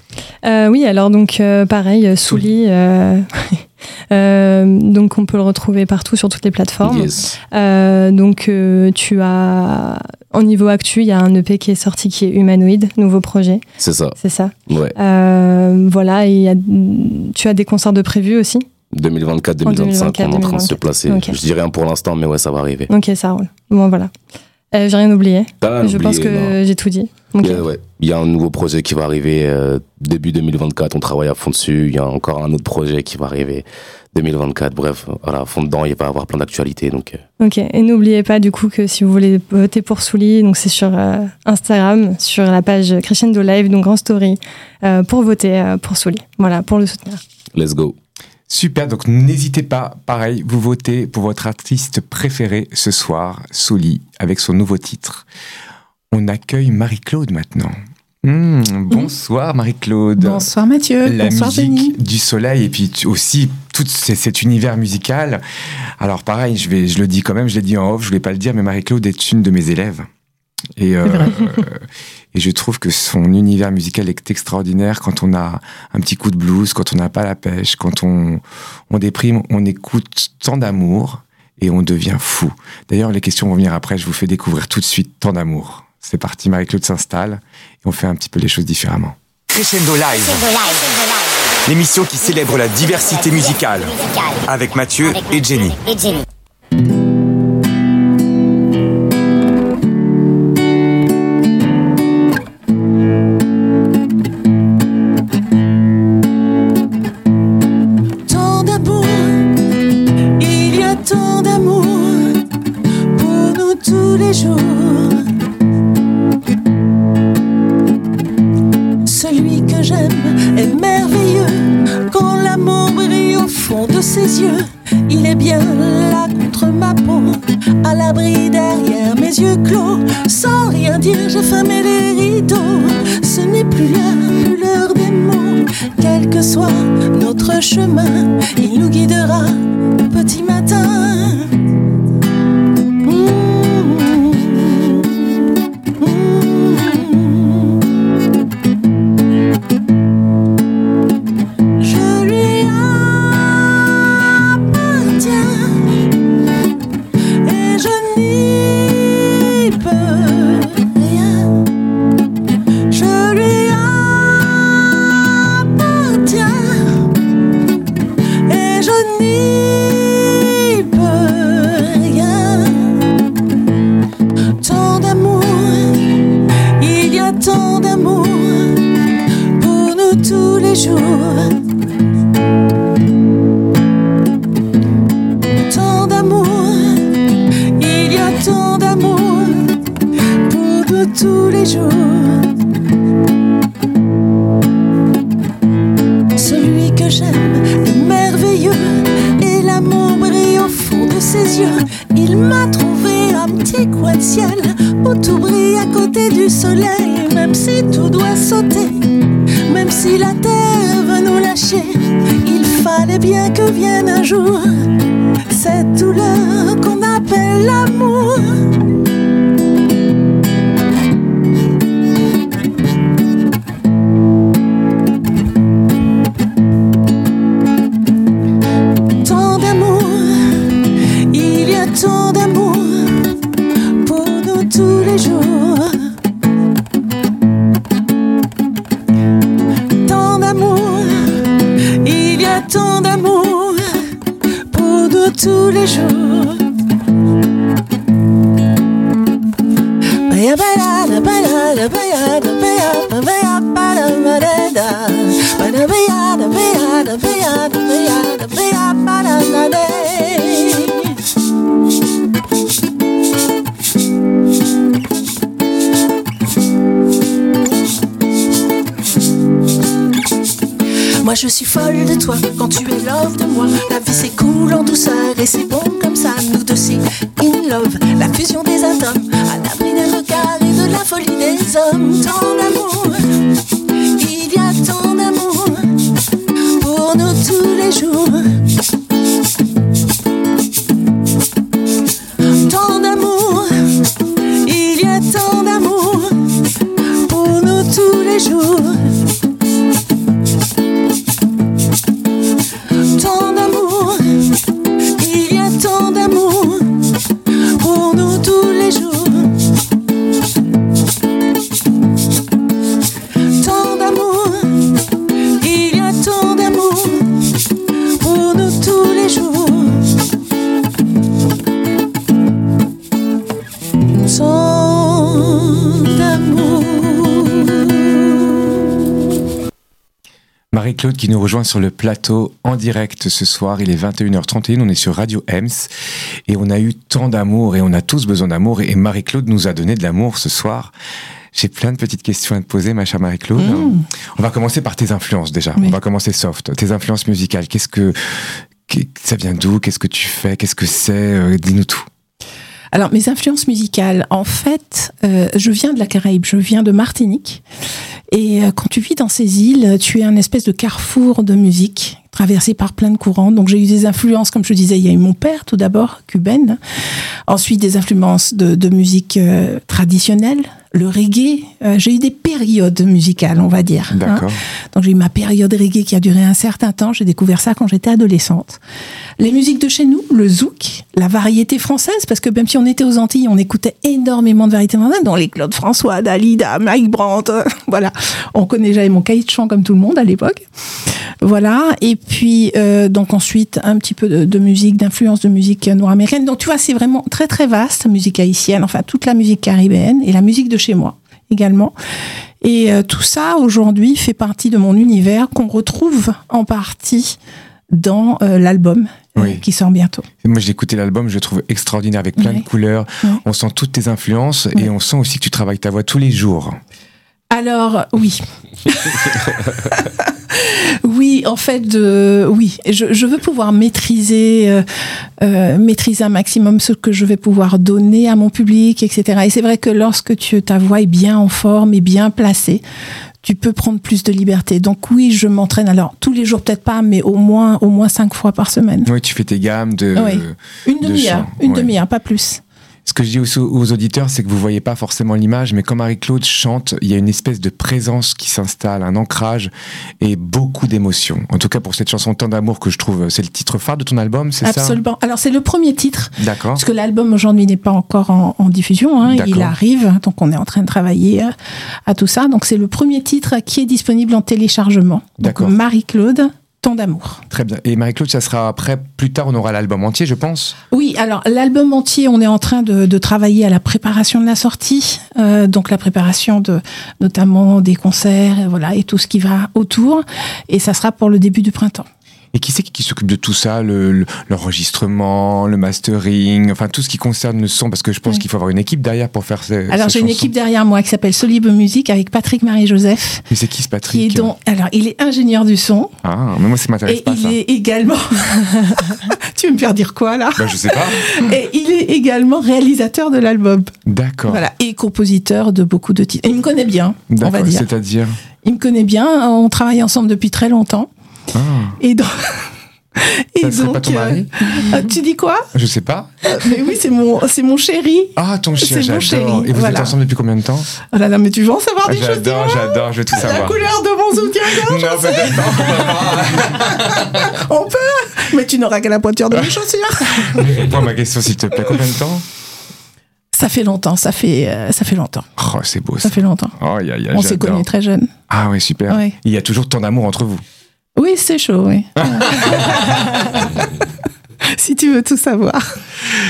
Speaker 4: Euh, oui, alors donc euh, pareil, euh, Souli, euh, *laughs* euh, donc on peut le retrouver partout sur toutes les plateformes.
Speaker 6: Yes.
Speaker 4: Euh, donc euh, tu as, en niveau actu, il y a un EP qui est sorti qui est Humanoid, nouveau projet,
Speaker 6: C'est ça.
Speaker 4: c'est ça.
Speaker 6: Ouais.
Speaker 4: Euh, voilà, et il y a, tu as des concerts de prévus aussi?
Speaker 6: 2024,
Speaker 4: En
Speaker 6: 2025, on est en train de se
Speaker 4: 2024.
Speaker 6: placer. Je dis rien pour l'instant, mais ouais, ça va arriver.
Speaker 4: Ok, ça roule. Bon, voilà. Euh, j'ai rien oublié.
Speaker 6: Rien
Speaker 4: je pense
Speaker 6: oublié, non.
Speaker 4: que j'ai tout dit. Ok.
Speaker 6: Il y a, ouais, il y a un nouveau projet qui va arriver euh, début 2024. On travaille à fond dessus. Il y a encore un autre projet qui va arriver 2024. Bref, voilà, à fond dedans, il va y avoir plein d'actualités. Donc, euh,
Speaker 4: Ok, et n'oubliez pas du coup que si vous voulez voter pour Souli, donc c'est sur euh, Instagram, sur la page Crescendo Live, donc en story, euh, pour voter euh, pour Souli. Voilà, pour le soutenir.
Speaker 6: let's go.
Speaker 3: Super, donc n'hésitez pas, pareil, vous votez pour votre artiste préféré ce soir, Souli, avec son nouveau titre. On accueille Marie-Claude maintenant. Hmm, bonsoir Marie-Claude.
Speaker 7: Bonsoir Mathieu,
Speaker 3: la
Speaker 7: bonsoir
Speaker 3: musique
Speaker 7: Jenny.
Speaker 3: du soleil et puis aussi tout cet univers musical. Alors pareil, je vais, je le dis quand même, je l'ai dit en off, je voulais pas le dire, mais Marie-Claude est une de mes élèves. Et, euh, *laughs* et je trouve que son univers musical est extraordinaire quand on a un petit coup de blues, quand on n'a pas la pêche, quand on, on déprime, on écoute tant d'amour et on devient fou. D'ailleurs, les questions vont venir après, je vous fais découvrir tout de suite tant d'amour. C'est parti, Marie-Claude s'installe on fait un petit peu les choses différemment.
Speaker 2: Crescendo Live, l'émission qui célèbre la diversité musicale. Avec Mathieu et Jenny.
Speaker 9: Dire, jour
Speaker 3: Marie-Claude qui nous rejoint sur le plateau en direct ce soir. Il est 21h31, on est sur Radio Ems et on a eu tant d'amour et on a tous besoin d'amour et Marie-Claude nous a donné de l'amour ce soir. J'ai plein de petites questions à te poser, ma chère Marie-Claude. On va commencer par tes influences déjà.
Speaker 7: Oui.
Speaker 3: On va commencer soft. Tes influences musicales, qu'est-ce que ça vient d'où? Qu'est-ce que tu fais? Qu'est-ce que c'est? Euh, Dis-nous tout.
Speaker 7: Alors, mes influences musicales, en fait, euh, je viens de la Caraïbe, je viens de Martinique. Et euh, quand tu vis dans ces îles, tu es un espèce de carrefour de musique traversé par plein de courants. Donc j'ai eu des influences, comme je disais, il y a eu mon père tout d'abord, cubaine. Ensuite des influences de, de musique euh, traditionnelle, le reggae. Euh, j'ai eu des périodes musicales, on va dire. hein. Donc j'ai eu ma période reggae qui a duré un certain temps. J'ai découvert ça quand j'étais adolescente. Les musiques de chez nous, le zouk, la variété française, parce que même si on était aux Antilles, on écoutait énormément de variétés françaises, dont les Claude François, Dalida, Mike Brandt. euh, *laughs* voilà, on connaît, j'avais mon cahier de chant comme tout le monde à l'époque. Voilà, et puis euh, donc ensuite un petit peu de, de musique, d'influence de musique nord-américaine. Donc tu vois, c'est vraiment très très vaste, musique haïtienne, enfin toute la musique caribéenne et la musique de chez moi également. Et euh, tout ça aujourd'hui fait partie de mon univers qu'on retrouve en partie dans euh, l'album euh, qui sort bientôt.
Speaker 3: Moi, j'ai écouté l'album, je le trouve extraordinaire avec plein
Speaker 7: Ouais.
Speaker 3: de couleurs.
Speaker 7: Ouais.
Speaker 3: On sent toutes tes influences et on sent aussi que tu travailles ta voix tous les jours.
Speaker 7: Alors oui. *laughs* *laughs* oui, en fait, oui, je, je veux pouvoir maîtriser, euh, euh, maîtriser un maximum ce que je vais pouvoir donner à mon public, etc. Et c'est vrai que lorsque tu, ta voix est bien en forme et bien placée, tu peux prendre plus de liberté. Donc oui, je m'entraîne. Alors tous les jours peut-être pas, mais au moins, au moins cinq fois par semaine.
Speaker 3: Oui, tu fais tes gammes de.
Speaker 7: Oui. Une
Speaker 3: de
Speaker 7: demi-heure, une
Speaker 3: ouais.
Speaker 7: demi-heure, pas plus.
Speaker 3: Ce que je dis aux auditeurs, c'est que vous voyez pas forcément l'image, mais quand Marie-Claude chante, il y a une espèce de présence qui s'installe, un ancrage et beaucoup d'émotions. En tout cas, pour cette chanson Tant d'amour que je trouve, c'est le titre phare de ton album, c'est ça?
Speaker 7: Absolument. Alors c'est le premier titre.
Speaker 3: D'accord.
Speaker 7: Parce que l'album aujourd'hui n'est pas encore en, en diffusion, hein, il arrive, donc on est en train de travailler euh, à tout ça. Donc c'est le premier titre qui est disponible en téléchargement. Donc
Speaker 3: D'accord.
Speaker 7: Marie-Claude, Tant d'amour.
Speaker 3: Très bien. Et Marie-Claude, ça sera après, plus tard, on aura l'album entier, je pense.
Speaker 7: Oui, alors l'album entier, on est en train de, de travailler à la préparation de la sortie, euh, donc la préparation de notamment des concerts, et voilà, et tout ce qui va autour, et ça sera pour le début du printemps.
Speaker 3: Et qui c'est qui, s'occupe de tout ça, le- le- l'enregistrement, le, mastering, enfin tout ce qui concerne le son, parce que je pense qu'il faut avoir une équipe derrière pour faire ces.
Speaker 7: Alors j'ai une équipe derrière moi qui s'appelle Solibe Musique avec Patrick Marie-Joseph,
Speaker 3: Mais c'est qui ce
Speaker 7: qui
Speaker 3: Patrick
Speaker 7: est donc alors il est ingénieur du son
Speaker 3: Ah, mais moi ça m'intéresse
Speaker 7: et
Speaker 3: pas
Speaker 7: il
Speaker 3: ça.
Speaker 7: est également. *laughs* tu veux me faire dire quoi là?
Speaker 3: Bah, je sais pas. *laughs*
Speaker 7: Et il est également réalisateur de l'album.
Speaker 3: D'accord.
Speaker 7: Voilà et compositeur de beaucoup de titres. Et il me connaît bien, on va
Speaker 3: D'accord.
Speaker 7: dire.
Speaker 3: C'est-à-dire?
Speaker 7: Il me connaît bien. On travaille ensemble depuis très longtemps.
Speaker 3: Ah,
Speaker 7: Et donc. *laughs* Et
Speaker 3: ça serait pas ton
Speaker 7: euh,
Speaker 3: mari
Speaker 7: euh, tu dis quoi?
Speaker 3: Je sais pas.
Speaker 7: Euh, Mais oui, c'est mon, c'est mon chéri.
Speaker 3: Ah, ton
Speaker 7: mon
Speaker 3: j'adore.
Speaker 7: chéri,
Speaker 3: Et vous
Speaker 7: voilà.
Speaker 3: êtes ensemble depuis combien de temps?
Speaker 7: Oh là là, mais tu veux en savoir
Speaker 3: Ah,
Speaker 7: des choses
Speaker 3: J'adore, j'adore, je veux tout
Speaker 7: La
Speaker 3: savoir.
Speaker 7: couleur de mon soutien-gorge, *laughs*
Speaker 3: Non, peut-être pas. *laughs*
Speaker 7: On peut Mais tu n'auras qu'à la pointure de mes chaussures.
Speaker 3: Réponds à ma question, s'il te plaît. Combien de temps?
Speaker 7: Ça fait longtemps, ça fait, euh, ça fait longtemps.
Speaker 3: Oh, c'est beau ça.
Speaker 7: Ça fait longtemps.
Speaker 3: Oh, y a, y a,
Speaker 7: On s'est connus très jeunes.
Speaker 3: Ah, oui, super.
Speaker 7: Ouais.
Speaker 3: Il y a toujours tant d'amour entre vous.
Speaker 7: Oui, c'est chaud, oui. *laughs* si tu veux tout savoir.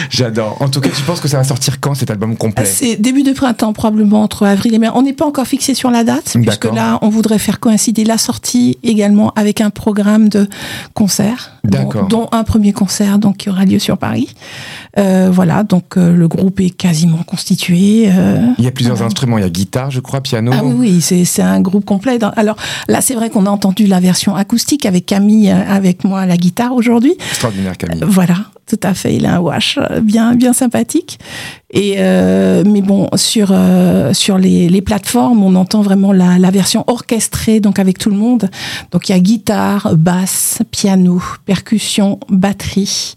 Speaker 3: J'adore. En tout cas, tu penses que ça va sortir quand cet album complet?
Speaker 7: C'est début de printemps, probablement entre avril et mai. On n'est pas encore fixé sur la date, puisque là, on voudrait faire coïncider la sortie également avec un programme de concerts, dont, dont un premier concert donc, qui aura lieu sur Paris. Euh, voilà, donc euh, le groupe est quasiment constitué. euh,
Speaker 3: Il y a plusieurs instruments. Il y a guitare, je crois, piano.
Speaker 7: Ah oui, oui, c'est un groupe complet. Alors là, c'est vrai qu'on a entendu la version acoustique avec Camille, avec moi à la guitare aujourd'hui.
Speaker 3: Extraordinaire, Camille.
Speaker 7: Voilà, tout à fait. Il a un wash euh, bien, bien sympathique. Et euh, mais bon, sur euh, sur les, les plateformes, on entend vraiment la, la version orchestrée, donc avec tout le monde. Donc il y a guitare, basse, piano, percussion, batterie.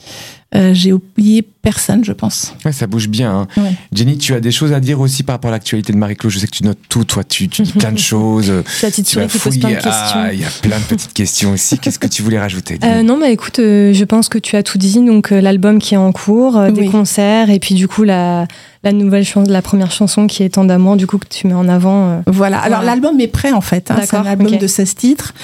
Speaker 7: Euh, J'ai oublié personne, je pense.
Speaker 3: Ouais, ça bouge bien. hein.
Speaker 7: Ouais.
Speaker 3: Jenny, tu as des choses à dire aussi par rapport à l'actualité de Marie-Claude. Je sais que tu notes tout, toi, tu, tu dis plein de *laughs* choses. Tu vas
Speaker 4: souris qui pose plein de
Speaker 3: fouiller.
Speaker 4: questions.
Speaker 3: Ah, il y a plein de petites questions aussi. *laughs* Qu'est-ce que tu voulais rajouter
Speaker 4: Euh, non, bah écoute, euh, je pense que tu as tout dit. Donc euh, l'album qui est en cours, euh, des concerts, et puis du coup la, la nouvelle chanson, la première chanson qui est Tant d'amour, du coup que tu mets en avant. euh.
Speaker 7: Voilà. Alors
Speaker 4: Voilà.
Speaker 7: l'album est prêt en fait. hein. C'est un album de 16 titres.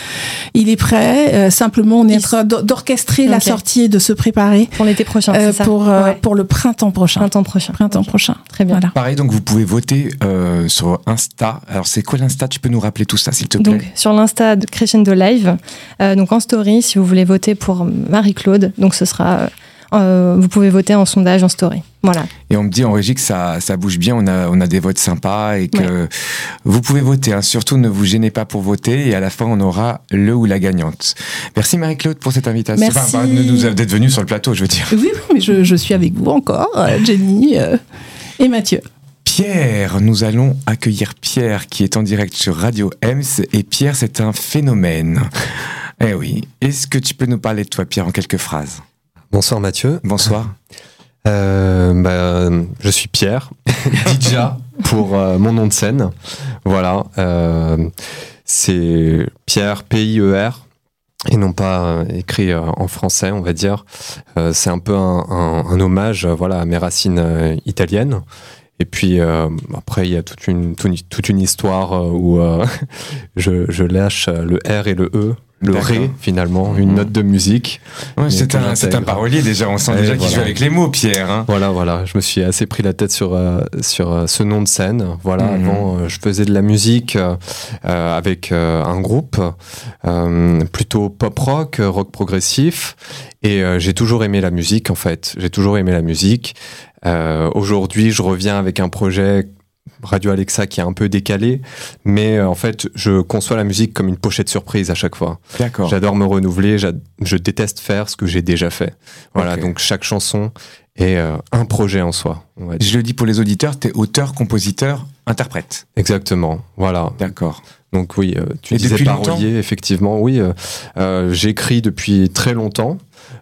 Speaker 7: Il est prêt. Euh, simplement, on est en train d'or- d'orchestrer la sortie et de se préparer
Speaker 4: Pour l'été prochain,
Speaker 7: euh,
Speaker 4: c'est ça
Speaker 7: pour euh,
Speaker 4: Ouais.
Speaker 7: pour le printemps prochain.
Speaker 4: Printemps prochain.
Speaker 7: Printemps prochain.
Speaker 4: Très bien.
Speaker 7: Voilà.
Speaker 3: Pareil, donc vous pouvez voter euh, sur Insta. Alors, c'est quoi l'Insta? Tu peux nous rappeler tout ça, s'il te plaît?
Speaker 4: Donc sur l'insta de Crescendo Live, euh, donc en story, si vous voulez voter pour Marie-Claude, donc ce sera, euh, vous pouvez voter en sondage en story. Voilà.
Speaker 3: Et on me dit en régie que ça, ça bouge bien, on a, on a des votes sympas et que vous pouvez voter. hein. Surtout, ne vous gênez pas pour voter et à la fin, on aura le ou la gagnante. Merci Marie-Claude pour cette invitation.
Speaker 7: Merci.
Speaker 3: Enfin, bah, d'être venue sur le plateau, je veux dire.
Speaker 7: Oui, oui, mais je, je suis avec vous encore, euh, Jenny euh, et Mathieu.
Speaker 3: Pierre, nous allons accueillir Pierre qui est en direct sur Radio Ems et Pierre, c'est un phénomène. Eh oui. Est-ce que tu peux nous parler de toi, Pierre, en quelques phrases?
Speaker 8: Bonsoir Mathieu.
Speaker 3: Bonsoir. *laughs*
Speaker 8: Euh, bah, je suis Pierre, *laughs* Dija pour euh, mon nom de scène. Voilà, euh, c'est Pierre P-I-E-R et non pas écrit en français, on va dire. C'est un peu un, un- un hommage, voilà, à mes racines italiennes. Et puis euh, après, il y a toute une, toute histoire où euh, *laughs* je, je lâche le R et le E, le. Ré finalement, une
Speaker 3: Mhm.
Speaker 8: note de musique.
Speaker 3: Ouais, c'est un, c'est un parolier déjà, on sent
Speaker 8: Et
Speaker 3: déjà qu'il
Speaker 8: voilà.
Speaker 3: joue avec les mots, Pierre. hein.
Speaker 8: Voilà, voilà, je me suis assez pris la tête sur, euh, sur euh, ce nom de scène. Voilà,
Speaker 3: Mhm.
Speaker 8: avant, euh, je faisais de la musique avec un groupe euh, plutôt pop rock, rock progressif, et euh, j'ai toujours aimé la musique en fait. J'ai toujours aimé la musique. Euh, Aujourd'hui, je reviens avec un projet Radio Alexa qui est un peu décalé, mais euh, en fait, je conçois la musique comme une pochette surprise à chaque fois.
Speaker 3: D'accord.
Speaker 8: J'adore me renouveler, je déteste faire ce que j'ai déjà fait. Voilà, donc chaque chanson est euh, un projet en soi.
Speaker 3: Je le dis pour les auditeurs, t'es auteur, compositeur, interprète.
Speaker 8: Exactement, voilà.
Speaker 3: D'accord.
Speaker 8: Donc oui, euh, tu
Speaker 3: Et
Speaker 8: disais parolier, effectivement, oui. euh, J'écris depuis très longtemps.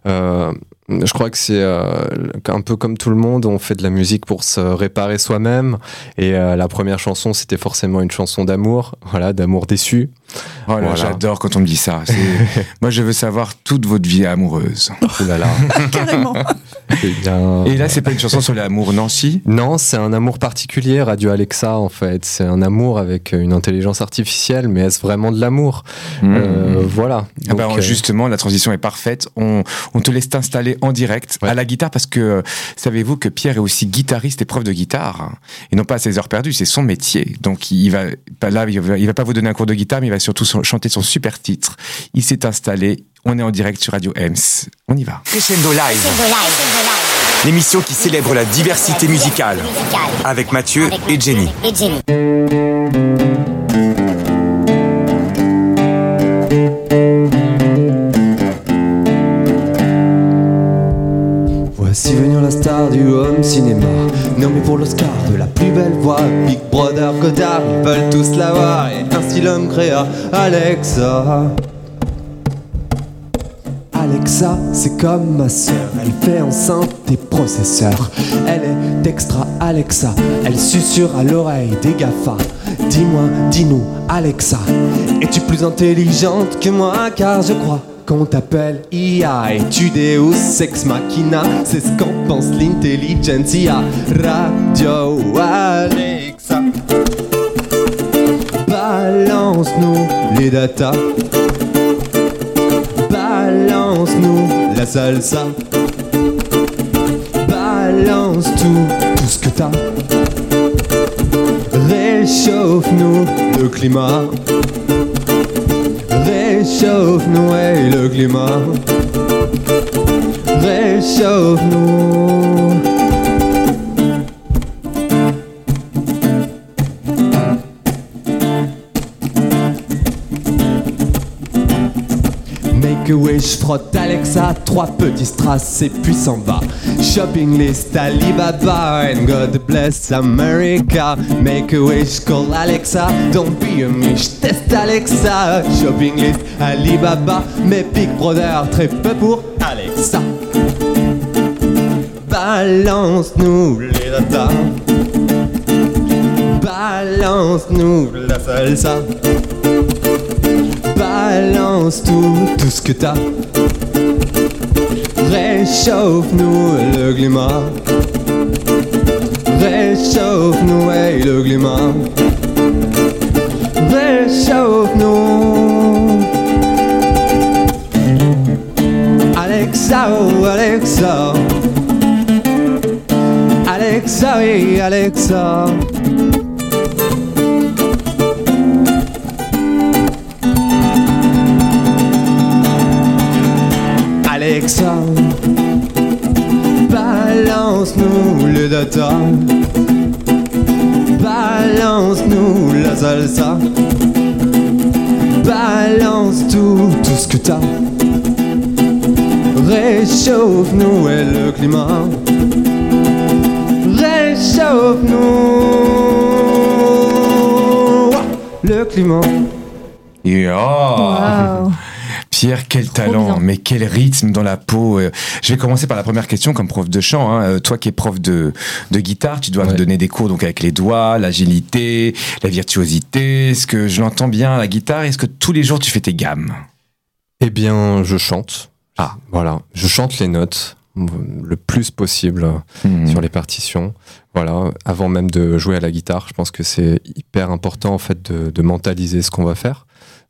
Speaker 8: Euh, je crois que c'est euh, un peu comme tout le monde, on fait de la musique pour se réparer soi-même. Et euh, la première chanson, c'était forcément une chanson d'amour, voilà, d'amour déçu.
Speaker 3: Oh là,
Speaker 8: Voilà.
Speaker 3: j'adore quand on me dit ça. *laughs* Moi, je veux savoir toute votre vie amoureuse.
Speaker 8: Ouh là là. *laughs*
Speaker 7: Carrément.
Speaker 8: Eh bien,
Speaker 3: Et là, c'est pas une chanson sur l'amour Nancy?
Speaker 8: Non, c'est un amour particulier, Radio Alexa, en fait. C'est un amour avec une intelligence artificielle, mais est-ce vraiment de l'amour? Euh, Voilà.
Speaker 3: Ah bah, justement, la transition est parfaite. On, on te laisse t'installer en direct
Speaker 8: Ouais.
Speaker 3: à la guitare parce que euh, savez-vous que Pierre est aussi guitariste et prof de guitare hein, et non pas à ses heures perdues, c'est son métier. Donc il va pas là, il va, il va pas vous donner un cours de guitare, mais il va surtout chanter son super titre. Il s'est installé. On est en direct sur Radio Ems. On y va. Crescendo Live. L'émission qui célèbre la diversité musicale. Avec Mathieu et Jenny.
Speaker 11: Voici la star du home cinéma. Nommé pour l'Oscar de la plus belle voix Big Brother Godard, ils veulent tous l'avoir. Et ainsi l'homme créa Alexa. Alexa, c'est comme ma sœur, elle fait enceinte des processeurs. Elle est extra Alexa, elle susurre à l'oreille des GAFA. Dis-moi, dis-nous, Alexa, es-tu plus intelligente que moi? Car je crois qu'on t'appelle IA et tu Deus Sex Machina, c'est ce qu'en pense l'intelligentsia. Radio Alexa, balance-nous les datas. Balance-nous la salsa. Balance tout, tout ce que t'as. Réchauffe-nous le climat. Réchauffe-nous ouais, le climat. Réchauffe-nous. Make a wish, frotte Alexa, trois petits strass et puis s'en va. Shopping list Alibaba and God bless America. Make a wish, call Alexa, don't be a mish, test Alexa. Shopping list Alibaba, mais Big Brother, très peu pour Alexa. Balance-nous les datas. Balance-nous la salsa. Balance tout, tout ce que t'as. Réchauffe-nous le climat. Réchauffe-nous le climat. Réchauffe-nous. Alexa, oh Alexa. Alexa, oui. Alexa, le. Balance-nous la salsa. Balance tout, tout ce que t'as. Réchauffe-nous et le climat. Réchauffe-nous le climat.
Speaker 3: Yeah. Pierre, quel talent, mais quel rythme dans la peau. Euh, Je vais commencer par la première question comme prof de chant. hein. Euh, Toi qui es prof de, de guitare, tu dois me
Speaker 8: Ouais.
Speaker 3: donner des cours donc avec les doigts, l'agilité, la virtuosité. Est-ce que je l'entends bien à la guitare? Est-ce que tous les jours tu fais tes gammes?
Speaker 8: Eh bien, je chante.
Speaker 3: Ah.
Speaker 8: Voilà, je chante les notes le plus possible
Speaker 3: Hmm.
Speaker 8: sur les partitions. Voilà, avant même de jouer à la guitare, je pense que c'est hyper important en fait de, de mentaliser ce qu'on va faire.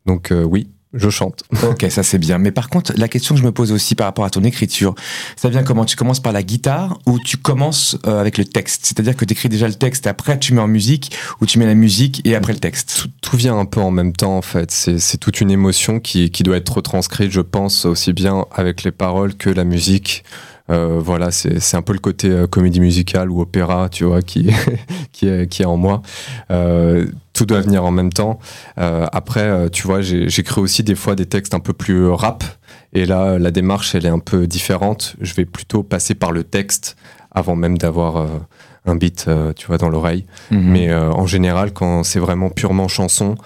Speaker 8: Donc euh, oui, je chante. *laughs*
Speaker 3: Ok, ça c'est bien. Mais par contre, la question que je me pose aussi par rapport à ton écriture, ça vient comment? Tu commences par la guitare ou tu commences euh, avec le texte? C'est-à-dire que tu écris déjà le texte, après tu mets en musique ou tu mets la musique et après le texte?
Speaker 8: Tout, tout vient un peu en même temps en fait. C'est c'est toute une émotion qui, qui doit être retranscrite, je pense, aussi bien avec les paroles que la musique. Euh, voilà, c'est un peu le côté euh, comédie musicale ou opéra, tu vois, qui, *laughs* qui, est, qui est en moi. Euh, tout doit venir en même temps. Après, tu vois, j'écris aussi des fois des textes un peu plus rap. Et là, la démarche, elle est un peu différente. Je vais plutôt passer par le texte avant même d'avoir un beat, tu vois, dans l'oreille.
Speaker 3: Mhm.
Speaker 8: Mais en général, quand c'est vraiment purement chanson,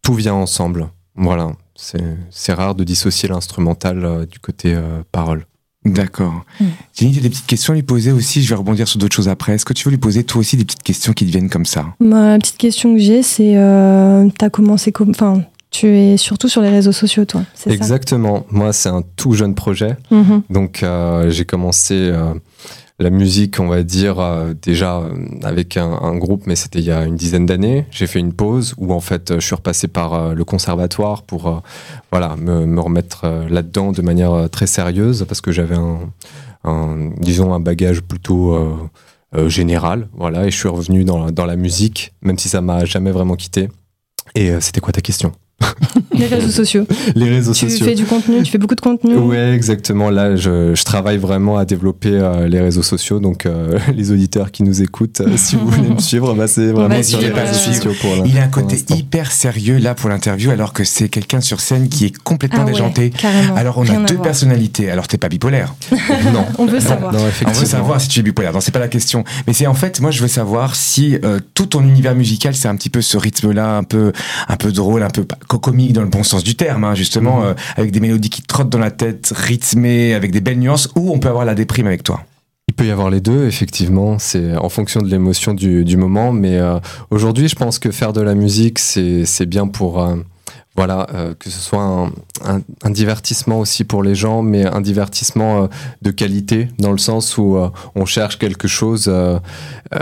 Speaker 8: tout vient ensemble. Voilà. C'est c'est rare de dissocier l'instrumental du côté parole.
Speaker 3: D'accord.
Speaker 4: Mm.
Speaker 3: Jenny, tu as des petites questions à lui poser aussi. Je vais rebondir sur d'autres choses après. Est-ce que tu veux lui poser toi aussi des petites questions qui te viennent comme ça?
Speaker 4: Ma petite question que j'ai, c'est euh, t'as commencé comme, enfin, tu es surtout sur les réseaux sociaux, toi, c'est ça?
Speaker 8: Exactement. Moi, c'est un tout jeune projet.
Speaker 4: Mhm.
Speaker 8: Donc, euh, j'ai commencé euh, la musique, on va dire, euh, déjà euh, avec un, groupe, mais c'était il y a une dizaine d'années. J'ai fait une pause où, en fait, euh, je suis repassé par le conservatoire pour voilà, me, me remettre là-dedans de manière très sérieuse parce que j'avais un, disons, un bagage plutôt général. Voilà, et je suis revenu dans, dans la musique, même si ça m'a jamais vraiment quitté. Et c'était quoi ta question? *laughs*
Speaker 4: Les réseaux sociaux.
Speaker 8: Les réseaux
Speaker 4: tu
Speaker 8: sociaux.
Speaker 4: fais du contenu, tu fais beaucoup de contenu.
Speaker 8: Ouais, exactement. Là, je, je travaille vraiment à développer euh, les réseaux sociaux. Donc, euh, *laughs* les auditeurs qui nous écoutent, euh, si vous voulez me *laughs* suivre, bah, c'est vraiment sur les réseaux sociaux pour la-
Speaker 3: Il a un côté hyper sérieux là pour l'interview, alors que c'est quelqu'un sur scène qui est complètement
Speaker 4: Ah ouais,
Speaker 3: déjanté.
Speaker 4: carrément.
Speaker 3: Alors on
Speaker 4: Rien
Speaker 3: a deux personnalités. Alors t'es pas bipolaire.
Speaker 8: Non.
Speaker 4: On veut savoir.
Speaker 8: Non,
Speaker 3: On veut savoir si tu es bipolaire. Non, c'est pas la question. Mais c'est en fait, moi, je veux savoir si euh, tout ton univers musical, c'est un petit peu ce rythme-là, un peu, un peu drôle, un peu comique dans le bon sens du terme, hein, justement,
Speaker 8: Mhm.
Speaker 3: euh, avec des mélodies qui trottent dans la tête, rythmées, avec des belles nuances, ou on peut avoir la déprime avec toi.
Speaker 8: Il peut y avoir les deux, effectivement. C'est en fonction de l'émotion du, du moment. Mais euh, aujourd'hui, je pense que faire de la musique, c'est c'est bien pour. euh, voilà, euh, que ce soit un, un- un divertissement aussi pour les gens, mais un divertissement euh, de qualité, dans le sens où euh, on cherche quelque chose,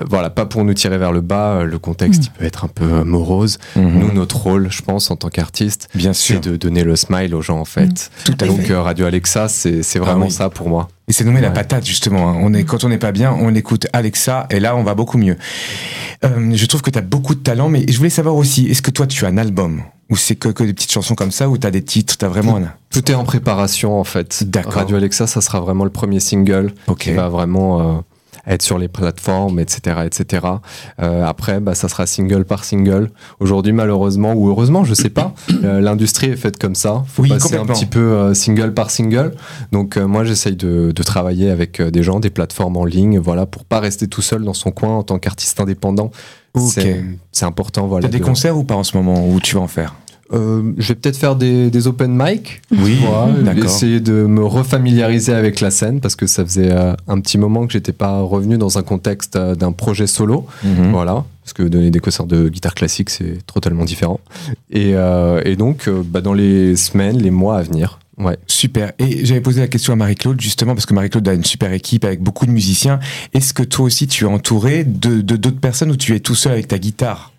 Speaker 8: voilà, pas pour nous tirer vers le bas, le contexte il peut être un peu morose. Nous, notre rôle, je pense, en tant qu'artiste,
Speaker 3: Bien sûr.
Speaker 8: c'est de donner le smile aux gens, en fait.
Speaker 3: Tout à
Speaker 8: Donc
Speaker 3: fait.
Speaker 8: Radio Alexa, c'est vraiment
Speaker 3: Ah oui.
Speaker 8: ça pour moi.
Speaker 3: Et c'est nommé la
Speaker 8: Ouais.
Speaker 3: patate justement. hein. On est quand on n'est pas bien, on écoute Alexa et là on va beaucoup mieux. Euh, je trouve que tu as beaucoup de talent, mais je voulais savoir aussi, est-ce que toi tu as un album? Ou c'est que, que des petites chansons comme ça ou tu as des titres, tu as vraiment un
Speaker 8: Tout est en préparation en fait.
Speaker 3: D'accord.
Speaker 8: Radio Alexa, ça sera vraiment le premier single
Speaker 3: Ok.
Speaker 8: qui va vraiment euh, être sur les plateformes, etc., etc. Euh, après, bah, ça sera single par single. Aujourd'hui, malheureusement ou heureusement, je sais pas, *clears throat* euh, l'industrie est faite comme ça. Faut
Speaker 3: Oui,
Speaker 8: passer un petit peu euh, single par single. Donc moi, j'essaye de, de travailler avec des gens, des plateformes en ligne, voilà, pour pas rester tout seul dans son coin en tant qu'artiste indépendant.
Speaker 3: Ok.
Speaker 8: C'est- important, voilà.
Speaker 3: T'as des
Speaker 8: de-
Speaker 3: concerts ou pas en ce moment où tu vas en faire?
Speaker 8: Euh, je vais peut-être faire des, des open mic.
Speaker 3: Oui,
Speaker 8: Voilà,
Speaker 3: d'accord.
Speaker 8: essayer de me refamiliariser avec la scène parce que ça faisait euh, un petit moment que j'étais pas revenu dans un contexte euh, d'un projet solo.
Speaker 3: Mhm.
Speaker 8: Voilà, parce que donner des concerts de guitare classique c'est totalement différent. Et, euh, et donc, euh, bah, dans les semaines, les mois à venir. Ouais.
Speaker 3: Super. Et j'avais posé la question à Marie-Claude, justement, parce que Marie-Claude a une super équipe avec beaucoup de musiciens. Est-ce que toi aussi, tu es entouré de de- d'autres personnes ou tu es tout seul avec ta guitare?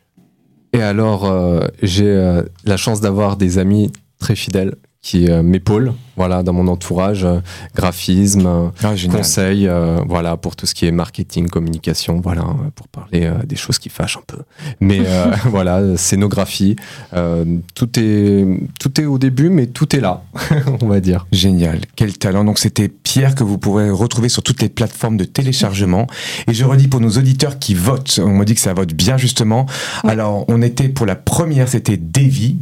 Speaker 8: Et alors, euh, j'ai la chance d'avoir des amis très fidèles qui m'épaulent, voilà, dans mon entourage, euh, graphisme, euh,
Speaker 3: Ah, génial.
Speaker 8: conseils, euh, voilà, pour tout ce qui est marketing, communication, voilà, pour parler euh, des choses qui fâchent un peu. Mais euh, *laughs* *laughs* voilà, scénographie, euh, tout est tout est au début, mais tout est là, *laughs* on va dire.
Speaker 3: Génial, quel talent. Donc c'était Pierre que vous pourrez retrouver sur toutes les plateformes de téléchargement. Et je redis pour nos auditeurs qui votent, on m'a dit que ça vote bien justement. Alors on était pour la première, c'était Devi,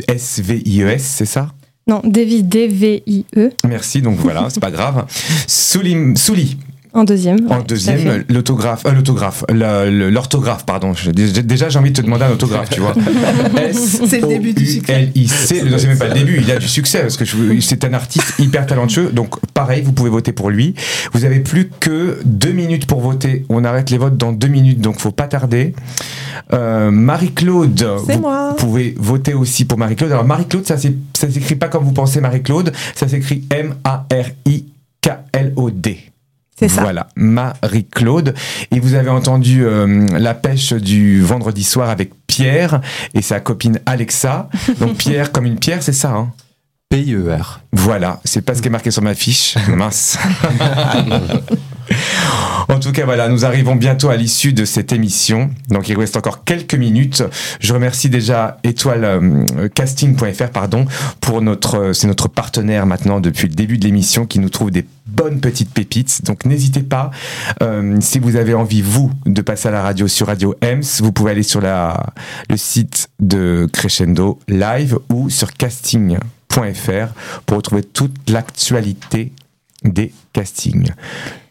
Speaker 3: D-E-S-V-I-E-S, c'est ça?
Speaker 4: Non, D-V-I-E,
Speaker 3: Merci, donc voilà, c'est pas grave. Souli,
Speaker 4: en deuxième.
Speaker 3: en
Speaker 4: Ouais,
Speaker 3: deuxième, l'autographe, euh, l'autographe, l'orthographe, pardon. Je- déjà, j'ai envie de te demander un autographe, tu vois. *laughs*
Speaker 7: C'est le début du succès.
Speaker 3: L-I-C. Non, c'est même pas le début, il a du succès parce que c'est un artiste hyper talentueux. Donc, pareil, vous pouvez voter pour lui. Vous avez plus que deux minutes pour voter. On arrête les votes dans deux minutes, donc faut pas tarder. Euh, Marie-Claude,
Speaker 7: C'est
Speaker 3: vous
Speaker 7: moi.
Speaker 3: pouvez voter aussi pour Marie-Claude. Alors, Marie-Claude, ça ça s'écrit pas comme vous pensez Marie-Claude, ça s'écrit M-A-R-I-K-L-O-D.
Speaker 7: C'est ça.
Speaker 3: Voilà, Marie-Claude. Et vous avez entendu euh, la pêche du vendredi soir avec Pierre et sa copine Alexa. Donc *laughs* Pierre comme une pierre, c'est ça. Hein?
Speaker 8: P-I-E-R.
Speaker 3: voilà, c'est pas ce qui est marqué sur ma fiche. *laughs* Mince. *laughs* En tout cas, voilà, nous arrivons bientôt à l'issue de cette émission. Donc, il reste encore quelques minutes. Je remercie déjà étoile euh, pardon, pour notre, euh, c'est notre partenaire maintenant depuis le début de l'émission qui nous trouve des bonnes petites pépites. Donc, n'hésitez pas. euh, si vous avez envie, vous, de passer à la radio sur Radio Ems, vous pouvez aller sur la, le site de Crescendo Live ou sur casting.fr pour retrouver toute l'actualité des castings.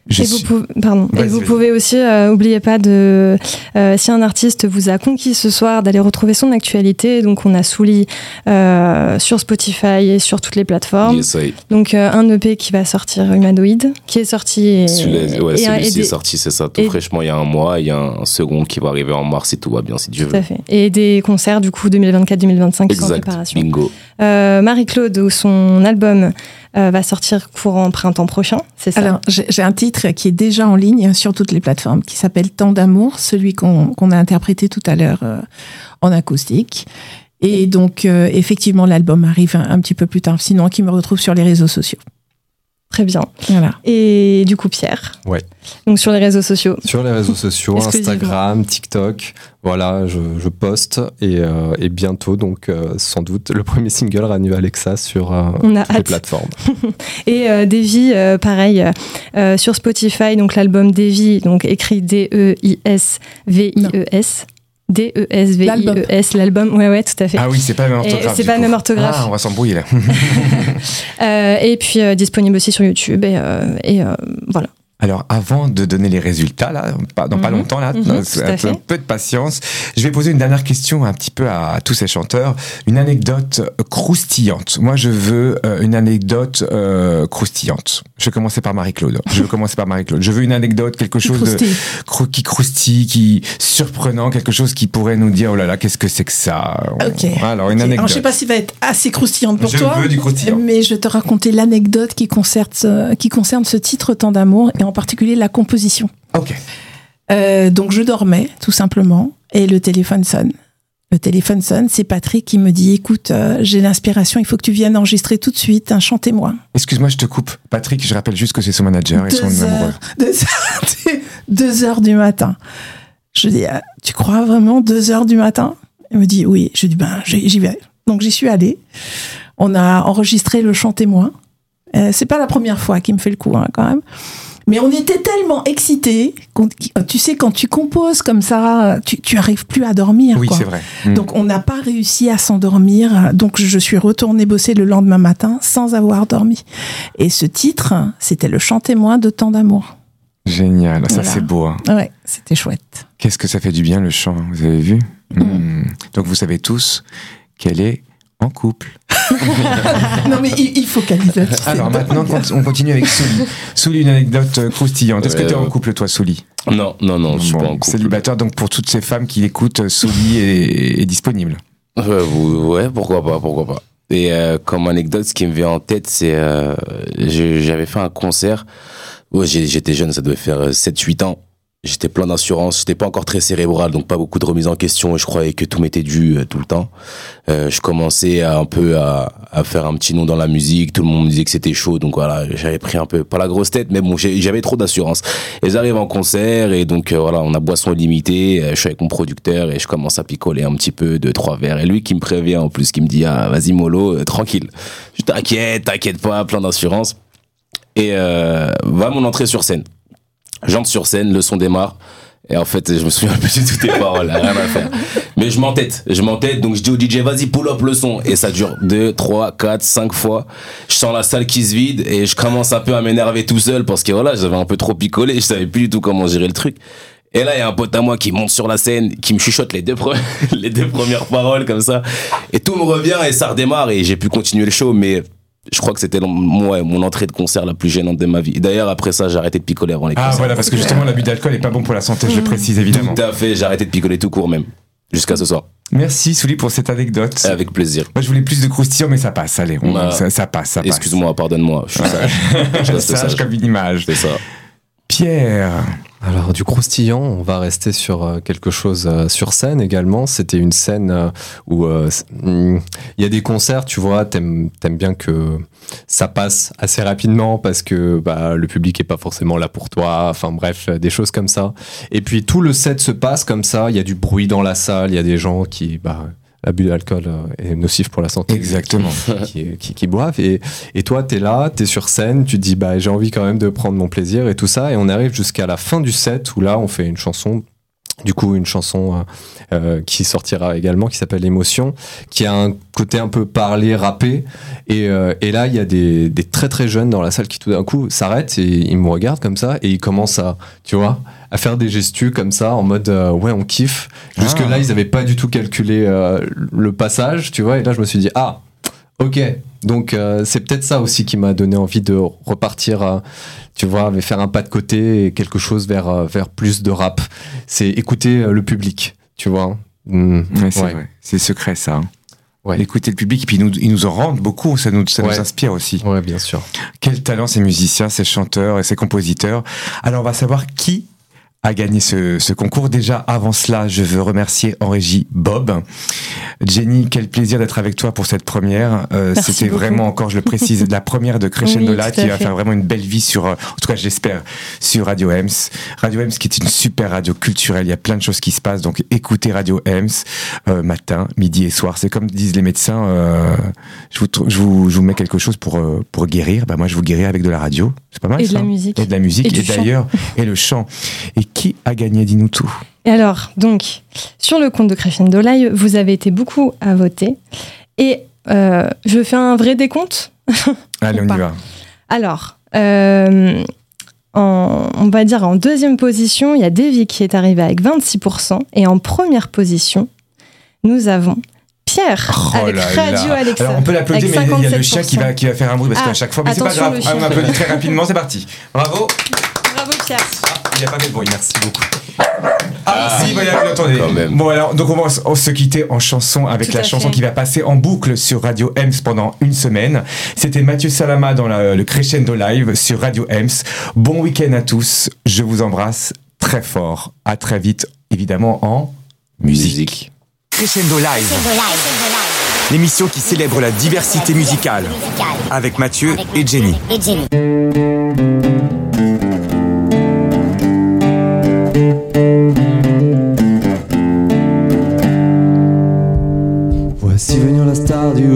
Speaker 3: Je
Speaker 4: et vous, pouvez, pardon. Et
Speaker 3: Vas-y,
Speaker 4: vous
Speaker 3: vas-y.
Speaker 4: pouvez aussi, euh, oubliez pas de, euh, si un artiste vous a conquis ce soir, d'aller retrouver son actualité. Donc on a Souli euh, sur Spotify et sur toutes les plateformes.
Speaker 6: Yes,
Speaker 4: Donc euh, un EP qui va sortir Humanoid, qui est sorti. Et,
Speaker 6: Celui-là, ouais, celui-ci est sorti, c'est ça, tout
Speaker 4: et-
Speaker 6: fraîchement il y a un mois. Il y a un second qui va arriver en mars si tout va bien, si Dieu
Speaker 4: Tout à
Speaker 6: veut.
Speaker 4: fait. Et des concerts du coup 2024-2025 qui sont en préparation.
Speaker 6: bingo.
Speaker 4: Euh, Marie-Claude, son album euh, va sortir courant printemps prochain, c'est ça?
Speaker 7: Alors, j'ai un titre qui est déjà en ligne sur toutes les plateformes, qui s'appelle Tant d'amour, celui qu'on a interprété tout à l'heure euh, en acoustique. Et donc, euh, effectivement, l'album arrive un petit peu plus tard, sinon qui me retrouve sur les réseaux sociaux.
Speaker 4: Très bien.
Speaker 7: Voilà.
Speaker 4: Et du coup, Pierre.
Speaker 8: Ouais.
Speaker 4: Donc sur les réseaux sociaux.
Speaker 8: Sur les réseaux sociaux. *laughs* Instagram, TikTok, voilà, je, je poste et, euh, et bientôt, donc euh, sans doute, le premier single Ranu Alexa sur euh,
Speaker 4: On a
Speaker 8: toutes les plateformes. *laughs*
Speaker 4: Et euh, Davy, euh, pareil, euh, sur Spotify, donc l'album Davy, donc écrit D-E-I-S-V-I-E-S. D-E-S-V-I-E-S, l'album. Ouais, ouais, tout à fait.
Speaker 3: Ah oui, c'est pas la même orthographe.
Speaker 4: c'est pas la
Speaker 3: coup.
Speaker 4: même orthographe.
Speaker 3: Ah, on va s'embrouiller là. *laughs* *laughs*
Speaker 4: Euh, et puis euh, disponible aussi sur YouTube. Et, euh, et euh, voilà.
Speaker 3: Alors, avant de donner les résultats, là, pas- dans pas
Speaker 4: Mhm.
Speaker 3: longtemps, là,
Speaker 4: Mhm,
Speaker 3: un peu, de patience, je vais poser une dernière question un petit peu à, à tous ces chanteurs. Une anecdote euh, croustillante. Moi, je veux euh, une anecdote euh, croustillante. Je vais commencer par Marie-Claude. Je veux commencer par Marie-Claude. Je veux une anecdote, quelque chose de
Speaker 7: Croustille.
Speaker 3: crou- qui croustille, qui surprenant, quelque chose qui pourrait nous dire, oh là là, qu'est-ce que c'est que ça?
Speaker 7: Ok.
Speaker 3: Alors, une anecdote.
Speaker 7: Alors, je sais pas s'il va être assez croustillante pour
Speaker 3: Je
Speaker 7: toi.
Speaker 3: veux du croustillant.
Speaker 7: Mais je vais te raconter l'anecdote qui concerne, ce- qui concerne ce titre Tant d'amour et en particulier la composition.
Speaker 3: Ok.
Speaker 7: Euh, donc je dormais tout simplement et le téléphone sonne. Le téléphone sonne, c'est Patrick qui me dit écoute, euh, j'ai l'inspiration, il faut que tu viennes enregistrer tout de suite un chantez-moi.
Speaker 3: Excuse-moi, je te coupe. Patrick, je rappelle juste que c'est son manager et son
Speaker 7: Deux
Speaker 3: amoureux.
Speaker 7: heures, *laughs* deux, heures, deux heures du matin. Je dis ah, tu crois vraiment deux heures du matin? Il me dit oui. Je dis ben j'y j'y vais. Donc j'y suis allée. On a enregistré le chantez-moi. Euh, c'est pas la première fois qu'il me fait le coup hein, quand même. Mais on était tellement excités. qu'on- Tu sais, quand tu composes comme ça, tu, tu arrives plus à dormir.
Speaker 3: Oui, c'est vrai. Mm.
Speaker 7: Donc on n'a pas réussi à s'endormir. Donc je suis retournée bosser le lendemain matin sans avoir dormi. Et ce titre, c'était le chant témoin de tant d'amour.
Speaker 3: Génial, ça c'est beau. hein.
Speaker 7: Ouais, c'était chouette.
Speaker 3: Qu'est-ce que ça fait du bien le chant, vous avez vu? Hmm. Donc vous savez tous qu'elle est en couple. *laughs*
Speaker 7: non mais il, il faut là-dessus,
Speaker 3: Alors maintenant,
Speaker 7: dingue.
Speaker 3: on continue avec Souli. Souli, une anecdote euh, croustillante. Est-ce que tu es en couple, toi, Souli?
Speaker 6: Non, non, non, je suis
Speaker 3: Bon,
Speaker 6: pas en couple.
Speaker 3: Célibataire, donc pour toutes ces femmes qui l'écoutent, euh, Souli est, est disponible.
Speaker 6: Ouais, pourquoi pas, pourquoi pas. Et euh, comme anecdote, ce qui me vient en tête, c'est euh, j'avais fait un concert. Ouais, j'étais jeune, ça devait faire 7-8 ans. J'étais plein d'assurance, j'étais pas encore très cérébral, donc pas beaucoup de remise en question. Je croyais que tout m'était dû euh, tout le temps. Euh, je commençais à, un peu à, à faire un petit nom dans la musique. Tout le monde me disait que c'était chaud, donc voilà, j'avais pris un peu pas la grosse tête, mais bon, j'avais trop d'assurance. Et j'arrive en concert et donc euh, voilà, on a boisson illimitée. euh, Je suis avec mon producteur et je commence à picoler un petit peu deux trois verres. Et lui qui me prévient en plus, qui me dit ah vas-y mollo, tranquille. Je t'inquiète, t'inquiète pas, plein d'assurance. Et va mon entrée sur scène. J'entre sur scène, le son démarre. Et en fait, je me souviens plus de toutes les paroles, rien à faire. Mais je m'entête, je m'entête, donc je dis au DJ, vas-y, pull up le son. Et ça dure 2, 3, 4, 5 fois. Je sens la salle qui se vide et je commence un peu à m'énerver tout seul parce que voilà, j'avais un peu trop picolé, je savais plus du tout comment gérer le truc. Et là, il y a un pote à moi qui monte sur la scène, qui me chuchote les deux, *laughs* les deux premières paroles comme ça. Et tout me revient et ça redémarre et j'ai pu continuer le show, mais je crois que c'était mon, entrée de concert la plus gênante de ma vie. D'ailleurs, après ça, j'ai arrêté de picoler avant les
Speaker 3: Ah
Speaker 6: concerts.
Speaker 3: voilà, parce que justement, l'abus d'alcool est pas bon pour la santé, je le précise évidemment.
Speaker 6: Tout à fait, j'ai arrêté de picoler tout court même. Jusqu'à ce soir.
Speaker 3: Merci Souli pour cette anecdote.
Speaker 6: Avec plaisir.
Speaker 3: Moi, je voulais plus de croustillant, mais ça passe. Allez, on-
Speaker 6: Bah,
Speaker 3: ça, ça passe, ça passe.
Speaker 6: Excuse-moi, pardonne-moi. Je suis sage. *laughs* Je reste
Speaker 3: Sage
Speaker 6: sage.
Speaker 3: comme une image.
Speaker 6: C'est ça.
Speaker 3: Pierre.
Speaker 8: Alors du croustillant, on va rester sur euh, quelque chose euh, sur scène également. C'était une scène euh, où hmm, il y a des concerts, tu vois, t'aimes aimes bien que ça passe assez rapidement parce que bah, le public est pas forcément là pour toi. Enfin bref, des choses comme ça. Et puis tout le set se passe comme ça. Il y a du bruit dans la salle, il y a des gens qui bah, L'abus d'alcool euh, est nocif pour la santé.
Speaker 3: Exactement.
Speaker 8: qui, qui, qui boivent. Et, et toi, tu es là, tu es sur scène, tu te dis, bah, j'ai envie quand même de prendre mon plaisir et tout ça. Et on arrive jusqu'à la fin du set où là, on fait une chanson. Du coup, une chanson euh, euh, qui sortira également, qui s'appelle Émotion, qui a un côté un peu parlé, rappé. Et, euh, et là, il y a des, des très très jeunes dans la salle qui tout d'un coup s'arrêtent et ils me regardent comme ça et ils commencent à, tu vois, à faire des gestus comme ça en mode euh, ouais, on kiffe. Jusque là,
Speaker 3: Ah.
Speaker 8: ils n'avaient pas du tout calculé le passage, tu vois. Et là, je me suis dit, ah, ok. Donc, euh, c'est peut-être ça aussi qui m'a donné envie de repartir, euh, tu vois, mais faire un pas de côté et quelque chose vers, euh, vers plus de rap. C'est écouter euh, le public, tu vois. Mm,
Speaker 3: Ouais, c'est
Speaker 8: ouais.
Speaker 3: vrai. C'est secret, ça. hein.
Speaker 8: Ouais.
Speaker 3: Écouter le public, et puis ils nous, ils nous en rendent beaucoup, ça nous, ça nous inspire aussi.
Speaker 8: Ouais, bien sûr.
Speaker 3: Quel talent ces musiciens, ces chanteurs et ces compositeurs. Alors on va savoir qui a gagné ce, ce concours. Déjà, avant cela, je veux remercier en régie Bob. Jenny, quel plaisir d'être avec toi pour cette première. Euh, C'était vraiment, encore je le précise, la première de Crescendo
Speaker 4: Oui, à
Speaker 3: qui va faire vraiment une belle vie sur, euh, en tout cas je l'espère, sur Radio Ems. Radio Ems qui est une super radio culturelle, il y a plein de choses qui se passent, donc écoutez Radio Ems euh, matin, midi et soir. C'est comme disent les médecins, euh, je, vous, je, vous, je vous mets quelque chose pour, pour guérir. Bah, moi je vous guéris avec de la radio, c'est pas mal
Speaker 4: Et de la musique.
Speaker 3: Et de la musique,
Speaker 4: Et
Speaker 3: d'ailleurs, et le chant. Et qui a gagné, dis-nous tout.
Speaker 4: Et alors, donc, sur le compte de Crescendo Live, vous avez été beaucoup à voter. Et euh, je fais un vrai décompte? *laughs*
Speaker 3: Allez, on
Speaker 4: pas?
Speaker 3: y va.
Speaker 4: Alors, euh, en- on va dire en deuxième position, il y a Davy qui est arrivé avec 26%. Et en première position, nous avons Pierre
Speaker 3: Oh
Speaker 4: avec
Speaker 3: là
Speaker 4: Radio
Speaker 3: là.
Speaker 4: Alexa.
Speaker 3: Alors on peut l'applaudir, mais il y a le chien qui
Speaker 4: 57%.
Speaker 3: va, qui va faire un bruit parce
Speaker 4: Ah,
Speaker 3: qu'à chaque fois, mais c'est pas grave. Ah, on applaudit très rapidement, c'est parti. Bravo.
Speaker 4: Bravo Pierre.
Speaker 3: Il n'a pas fait de bruit, merci beaucoup. Ah, si, voilà, vous l'entendez. Bon, alors, donc on va s- on se quitter en chanson avec
Speaker 4: Tout
Speaker 3: la
Speaker 4: à
Speaker 3: chanson
Speaker 4: fait.
Speaker 3: qui va passer en boucle sur Radio Ems pendant une semaine. C'était Mathieu Salama dans la- le Crescendo Live sur Radio Ems. Bon week-end à tous. Je vous embrasse très fort. À très vite, évidemment, en musique.
Speaker 2: Crescendo Live. L'émission qui célèbre la diversité musicale. Avec Mathieu et Jenny.
Speaker 11: Voici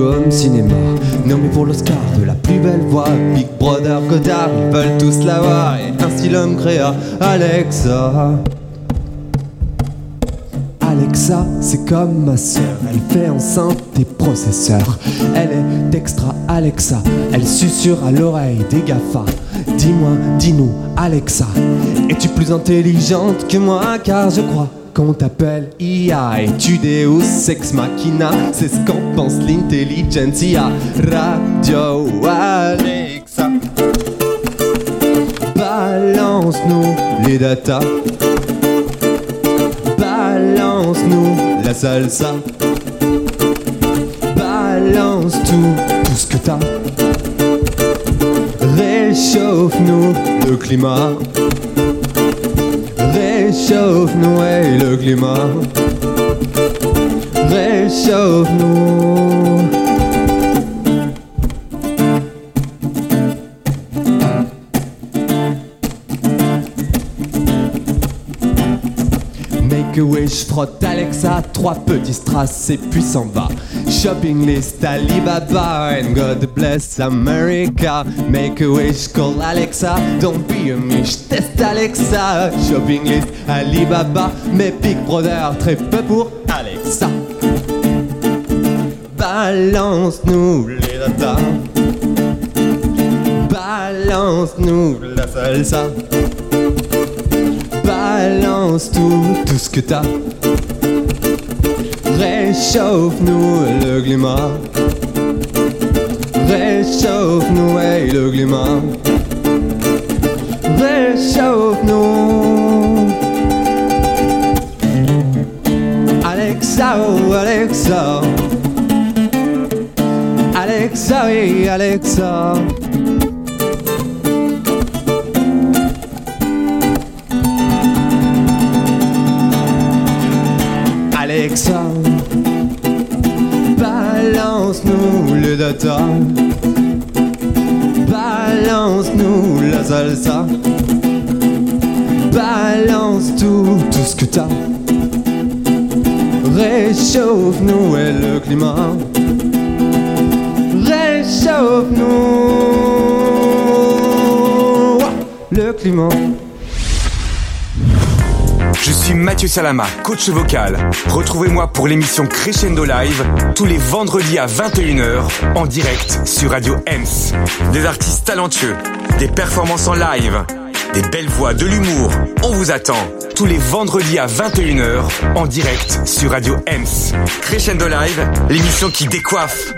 Speaker 11: home cinéma, nommée pour l'Oscar de la plus belle voix. Big Brother Godard, ils veulent tous la voir, et ainsi l'homme créa Alexa. Alexa, c'est comme ma sœur, elle fait enceinte des processeurs. Elle est extra Alexa, elle susurre à l'oreille des GAFA. Dis-moi, dis-nous, Alexa, es-tu plus intelligente que moi? Car je crois qu'on t'appelle IA et tu Deus Ex Machina, c'est ce qu'en pense l'intelligentsia. Radio Alexa, balance-nous les datas. Balance-nous la salsa. Balance tout, tout ce que t'as. Réchauffe-nous le climat. Réchauffe-nous ouais, le climat. Réchauffe-nous. Make a wish, frotte Alexa, trois petits strass et puis s'en va. Shopping list Alibaba and God bless America. Make a wish, call Alexa, don't be a miche, test Alexa. Shopping list Alibaba, mais Big Brother, très peu pour Alexa. Balance-nous les datas. Balance-nous la salsa. Balance tout, tout ce que t'as. Réchauffe-nous le climat. Réchauffe-nous ouais, le climat. Réchauffe-nous. Alexa, oh Alexa. Alexa, oui, Alexa. Alexa, balance-nous la salsa. Balance tout, tout ce que t'as. Réchauffe-nous et le climat. Réchauffe-nous le climat.
Speaker 2: Je suis Mathieu Salama, coach vocal. Retrouvez-moi pour l'émission Crescendo Live tous les vendredis à 21h en direct sur Radio Ems. Des artistes talentueux, des performances en live, des belles voix, de l'humour. On vous attend tous les vendredis à 21h en direct sur Radio Ems. Crescendo Live, l'émission qui décoiffe.